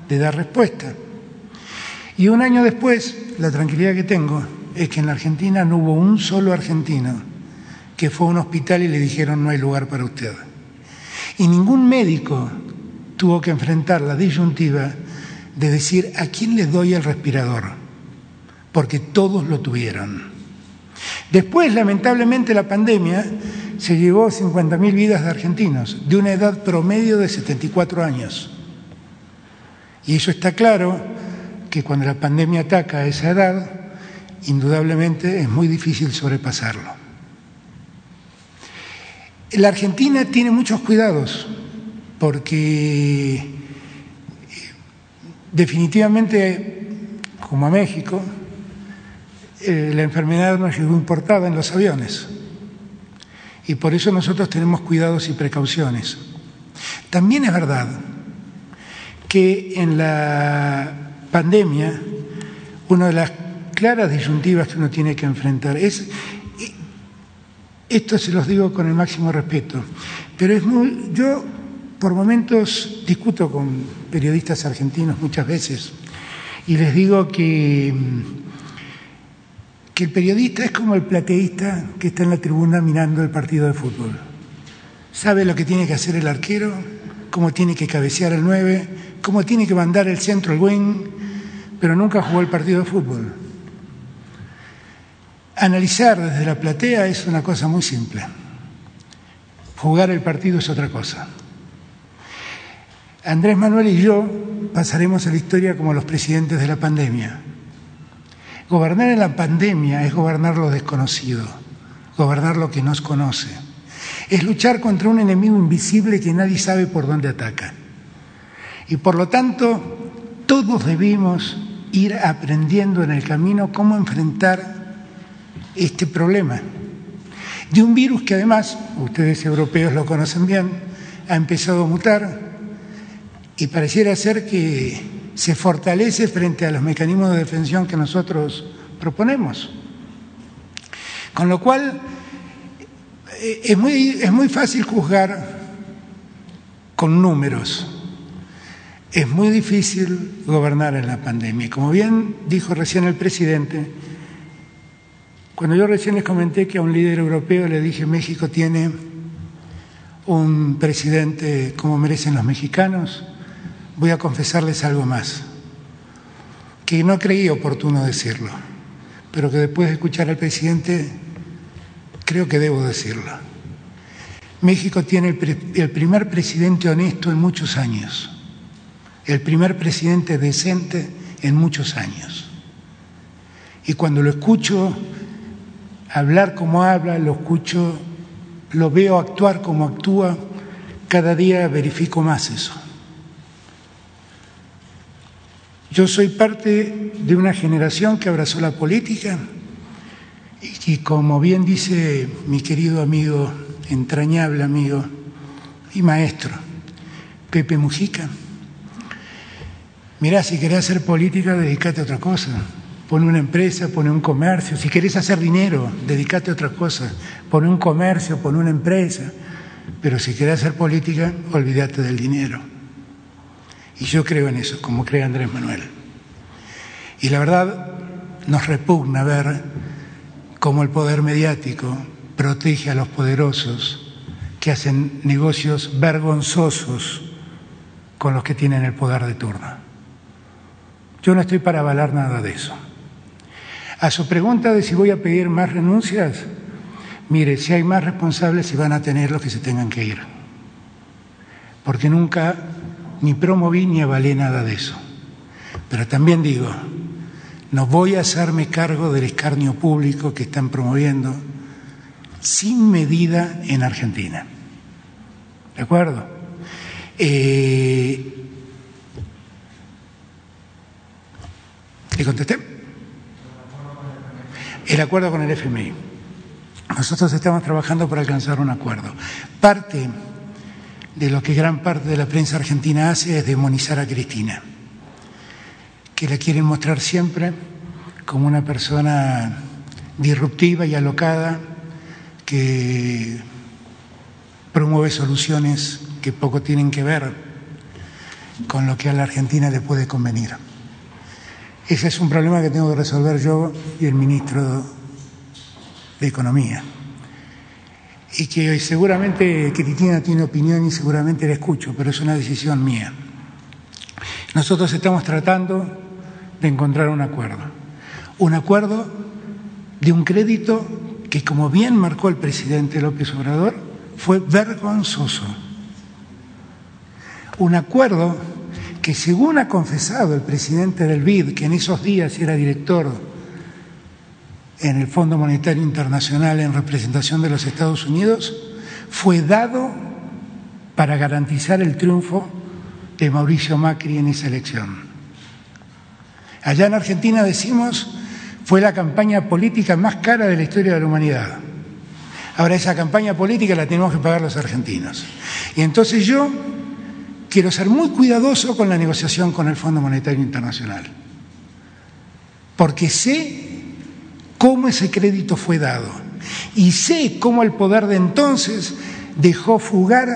de dar respuesta. Y un año después, la tranquilidad que tengo es que en la Argentina no hubo un solo argentino que fue a un hospital y le dijeron no hay lugar para usted. Y ningún médico tuvo que enfrentar la disyuntiva de decir a quién le doy el respirador porque todos lo tuvieron. Después, lamentablemente, la pandemia se llevó 50.000 vidas de argentinos, de una edad promedio de 74 años. Y eso está claro que cuando la pandemia ataca a esa edad, indudablemente es muy difícil sobrepasarlo. La Argentina tiene muchos cuidados porque definitivamente, como a México, eh, la enfermedad nos llegó importada en los aviones y por eso nosotros tenemos cuidados y precauciones. También es verdad que en la pandemia una de las claras disyuntivas que uno tiene que enfrentar es, esto se los digo con el máximo respeto, pero es muy, yo por momentos discuto con periodistas argentinos muchas veces y les digo que que el periodista es como el plateísta que está en la tribuna mirando el partido de fútbol. Sabe lo que tiene que hacer el arquero, cómo tiene que cabecear el 9, cómo tiene que mandar el centro el wing, pero nunca jugó el partido de fútbol. Analizar desde la platea es una cosa muy simple. Jugar el partido es otra cosa. Andrés Manuel y yo pasaremos a la historia como los presidentes de la pandemia. Gobernar en la pandemia es gobernar lo desconocido, gobernar lo que nos conoce. Es luchar contra un enemigo invisible que nadie sabe por dónde ataca. Y por lo tanto, todos debimos ir aprendiendo en el camino cómo enfrentar este problema. De un virus que además, ustedes europeos lo conocen bien, ha empezado a mutar y pareciera ser que se fortalece frente a los mecanismos de defensión que nosotros proponemos. Con lo cual, eh, es muy, es muy fácil juzgar con números. Es muy difícil gobernar en la pandemia. Como bien dijo recién el presidente, cuando yo recién les comenté que a un líder europeo le dije México tiene un presidente como merecen los mexicanos, voy a confesarles algo más, que no creí oportuno decirlo, pero que después de escuchar al presidente creo que debo decirlo. México tiene el, primer presidente honesto en muchos años, el primer presidente decente en muchos años. Y cuando lo escucho hablar como habla, lo escucho, lo veo actuar como actúa, cada día verifico más eso. Yo soy parte de una generación que abrazó la política y, como bien dice mi querido amigo, entrañable amigo y maestro, Pepe Mujica, mirá, si querés hacer política, dedícate a otra cosa. Pone una empresa, pone un comercio. Si querés hacer dinero, dedícate a otra cosa. Pone un comercio, pone una empresa. Pero si querés hacer política, olvídate del dinero. Y yo creo en eso, como cree Andrés Manuel. Y la verdad nos repugna ver cómo el poder mediático protege a los poderosos que hacen negocios vergonzosos con los que tienen el poder de turno. Yo no estoy para avalar nada de eso. A su pregunta de si voy a pedir más renuncias, mire, si hay más responsables, se van a tener los que se tengan que ir. Porque nunca ni promoví ni avalé nada de eso. Pero también digo, no voy a hacerme cargo del escarnio público que están promoviendo sin medida en Argentina. ¿De acuerdo? Eh, ¿Le contesté? El acuerdo con el FMI. Nosotros estamos trabajando para alcanzar un acuerdo. Parte de lo que gran parte de la prensa argentina hace es demonizar a Cristina, que la quieren mostrar siempre como una persona disruptiva y alocada que promueve soluciones que poco tienen que ver con lo que a la Argentina le puede convenir. Ese es un problema que tengo que resolver yo y el ministro de Economía y que seguramente Cristina tiene opinión y seguramente la escucho, pero es una decisión mía. Nosotros estamos tratando de encontrar un acuerdo, un acuerdo de un crédito que, como bien marcó el presidente López Obrador, fue vergonzoso. Un acuerdo que según ha confesado el presidente del BID, que en esos días era director en el Fondo Monetario Internacional en representación de los Estados Unidos, fue dado para garantizar el triunfo de Mauricio Macri en esa elección. Allá en Argentina decimos fue la campaña política más cara de la historia de la humanidad. Ahora esa campaña política la tenemos que pagar los argentinos. Y entonces yo quiero ser muy cuidadoso con la negociación con el Fondo Monetario Internacional, porque sé cómo ese crédito fue dado y sé cómo el poder de entonces dejó fugar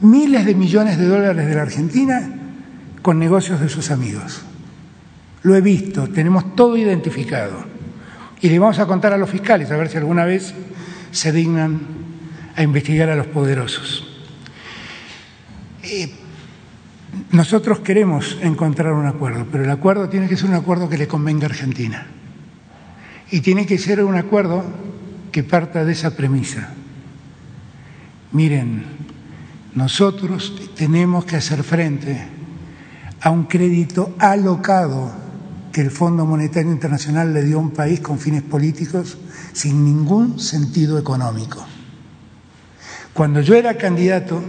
miles de millones de dólares de la Argentina con negocios de sus amigos. Lo he visto, tenemos todo identificado. Y le vamos a contar a los fiscales a ver si alguna vez se dignan a investigar a los poderosos. Eh, nosotros queremos encontrar un acuerdo, pero el acuerdo tiene que ser un acuerdo que le convenga a Argentina. Y tiene que ser un acuerdo que parta de esa premisa. Miren, nosotros tenemos que hacer frente a un crédito alocado que el Fondo Monetario Internacional le dio a un país con fines políticos sin ningún sentido económico. Cuando yo era candidato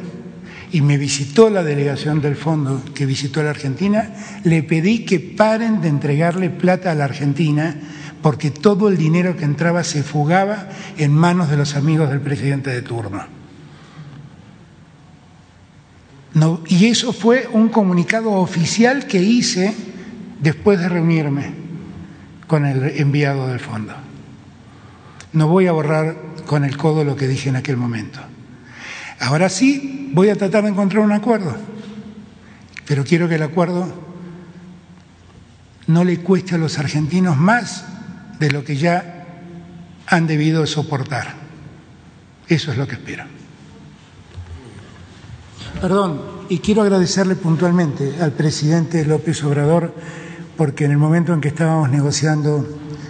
y me visitó la delegación del fondo que visitó la Argentina, le pedí que paren de entregarle plata a la Argentina porque todo el dinero que entraba se fugaba en manos de los amigos del presidente de turno. No, y eso fue un comunicado oficial que hice después de reunirme con el enviado del fondo. No voy a borrar con el codo lo que dije en aquel momento. Ahora sí voy a tratar de encontrar un acuerdo, pero quiero que el acuerdo no le cueste a los argentinos más de lo que ya han debido soportar. Eso es lo que espero. Perdón, y quiero agradecerle puntualmente al presidente López Obrador porque en el momento en que estábamos negociando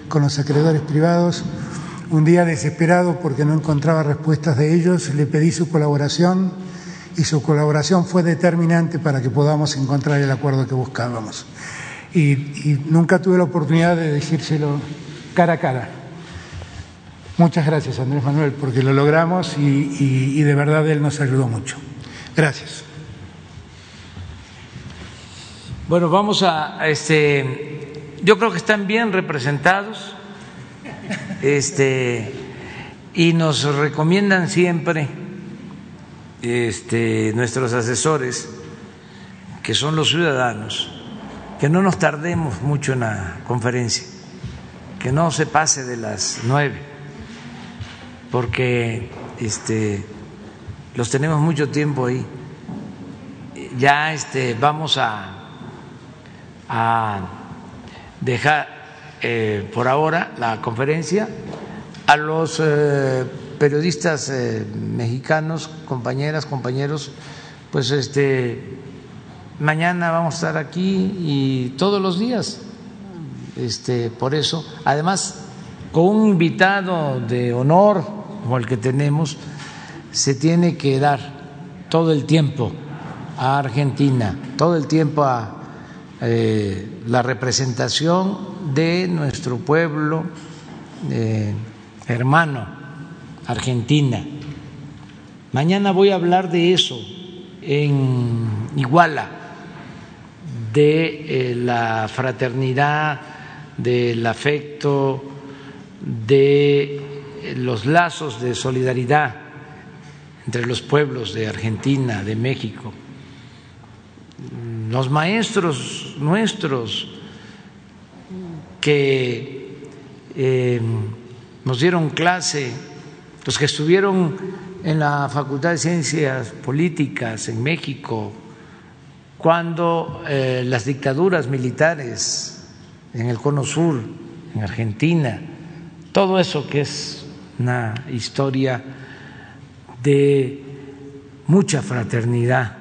con los acreedores privados, un día desesperado porque no encontraba respuestas de ellos, le pedí su colaboración y su colaboración fue determinante para que podamos encontrar el acuerdo que buscábamos. Y, nunca tuve la oportunidad de decírselo cara a cara. Muchas gracias, Andrés Manuel, porque lo logramos y, y de verdad él nos ayudó mucho. Gracias. Bueno, vamos a, este, yo creo que están bien representados este, y nos recomiendan siempre este, nuestros asesores, que son los ciudadanos, que no nos tardemos mucho en la conferencia, que no se pase de las nueve, porque este, los tenemos mucho tiempo ahí. Ya este, vamos a, dejar eh, por ahora la conferencia. A los eh, periodistas eh, mexicanos, compañeras, compañeros, pues este mañana vamos a estar aquí y todos los días. Este, por eso, además, con un invitado de honor como el que tenemos, se tiene que dar todo el tiempo a Argentina, todo el tiempo a la representación de nuestro pueblo eh, hermano, Argentina. Mañana voy a hablar de eso en Iguala, de eh, la fraternidad, del afecto, de los lazos de solidaridad entre los pueblos de Argentina, de México. Los maestros nuestros, que eh, nos dieron clase, los que estuvieron en la Facultad de Ciencias Políticas en México, cuando eh, las dictaduras militares en el Cono Sur, en Argentina, todo eso que es una historia de mucha fraternidad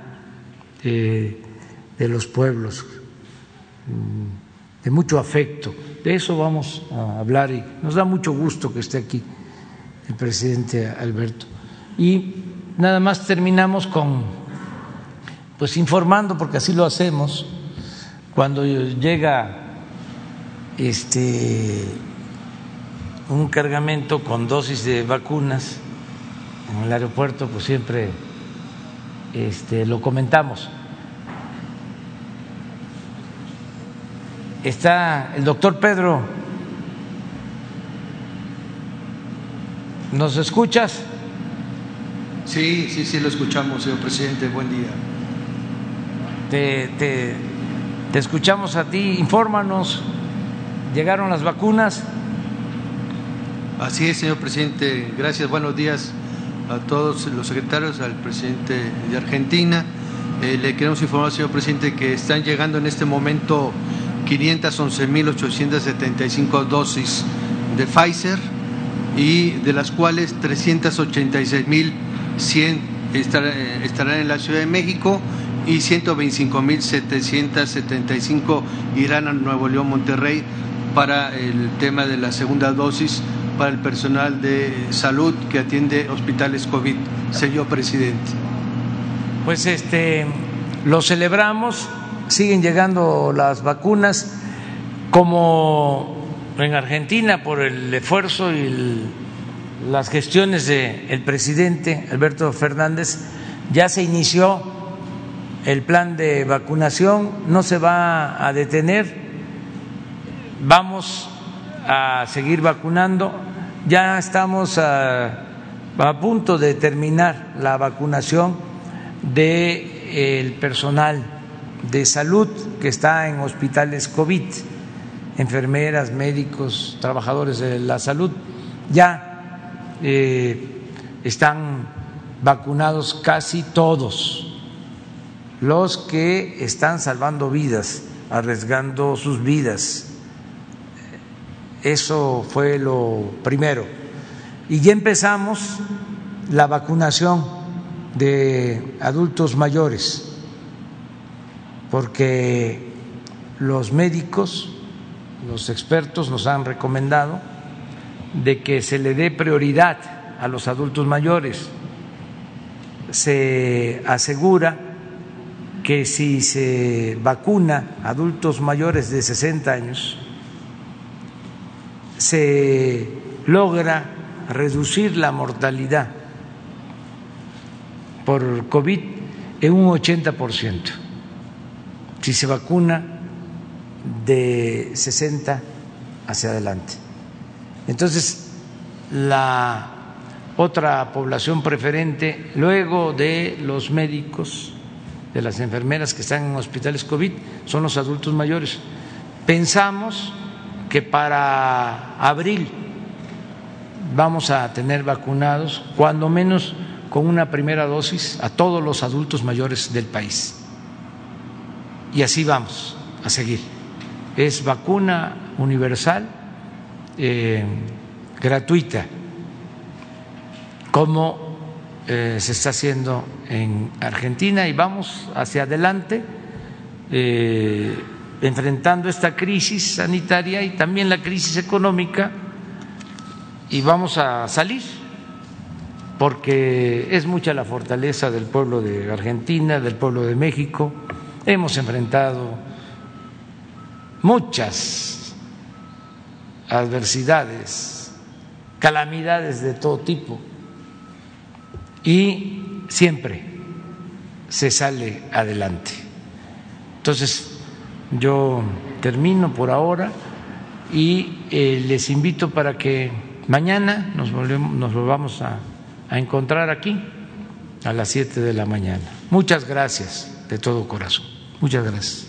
de los pueblos, de mucho afecto. De eso vamos a hablar y nos da mucho gusto que esté aquí el presidente Alberto. Y nada más terminamos con, pues informando, porque así lo hacemos, cuando llega este un cargamento con dosis de vacunas en el aeropuerto, pues siempre este, lo comentamos. Está el doctor Pedro. ¿Nos escuchas? Sí, sí, sí, lo escuchamos, señor presidente. Buen día. Te, te, te escuchamos a ti. Infórmanos. ¿Llegaron las vacunas? Así es, señor presidente. Gracias. Buenos días a todos los secretarios, al presidente de Argentina. Eh, le queremos informar, señor presidente, que están llegando en este momento 511.875 dosis de Pfizer y de las cuales 386.100 estarán en la Ciudad de México y 125.775 irán a Nuevo León, Monterrey para el tema de la segunda dosis para el personal de salud que atiende hospitales COVID, señor presidente. Pues este lo celebramos, siguen llegando las vacunas como en Argentina por el esfuerzo y las gestiones del presidente Alberto Fernández. Ya se inició el plan de vacunación, no se va a detener, vamos a seguir vacunando. Ya estamos a, punto de terminar la vacunación del personal de salud que está en hospitales COVID, enfermeras, médicos, trabajadores de la salud. Ya eh, están vacunados casi todos los que están salvando vidas, arriesgando sus vidas eso fue lo primero. Y ya empezamos la vacunación de adultos mayores, porque los médicos, los expertos nos han recomendado de que se le dé prioridad a los adultos mayores. Se asegura que si se vacuna a adultos mayores de 60 años, se logra reducir la mortalidad por COVID en un 80%, si se vacuna de 60 hacia adelante. Entonces, la otra población preferente, luego de los médicos, de las enfermeras que están en hospitales COVID, son los adultos mayores. Pensamos que para abril vamos a tener vacunados, cuando menos con una primera dosis, a todos los adultos mayores del país. Y así vamos a seguir. Es vacuna universal, eh, gratuita, como eh, se está haciendo en Argentina y vamos hacia adelante. Eh, enfrentando esta crisis sanitaria y también la crisis económica y vamos a salir porque es mucha la fortaleza del pueblo de Argentina, del pueblo de México. Hemos enfrentado muchas adversidades, calamidades de todo tipo y siempre se sale adelante. Entonces, yo termino por ahora y eh, les invito para que mañana nos, volvamos a, a encontrar aquí a las 7 de la mañana. Muchas gracias de todo corazón. Muchas gracias.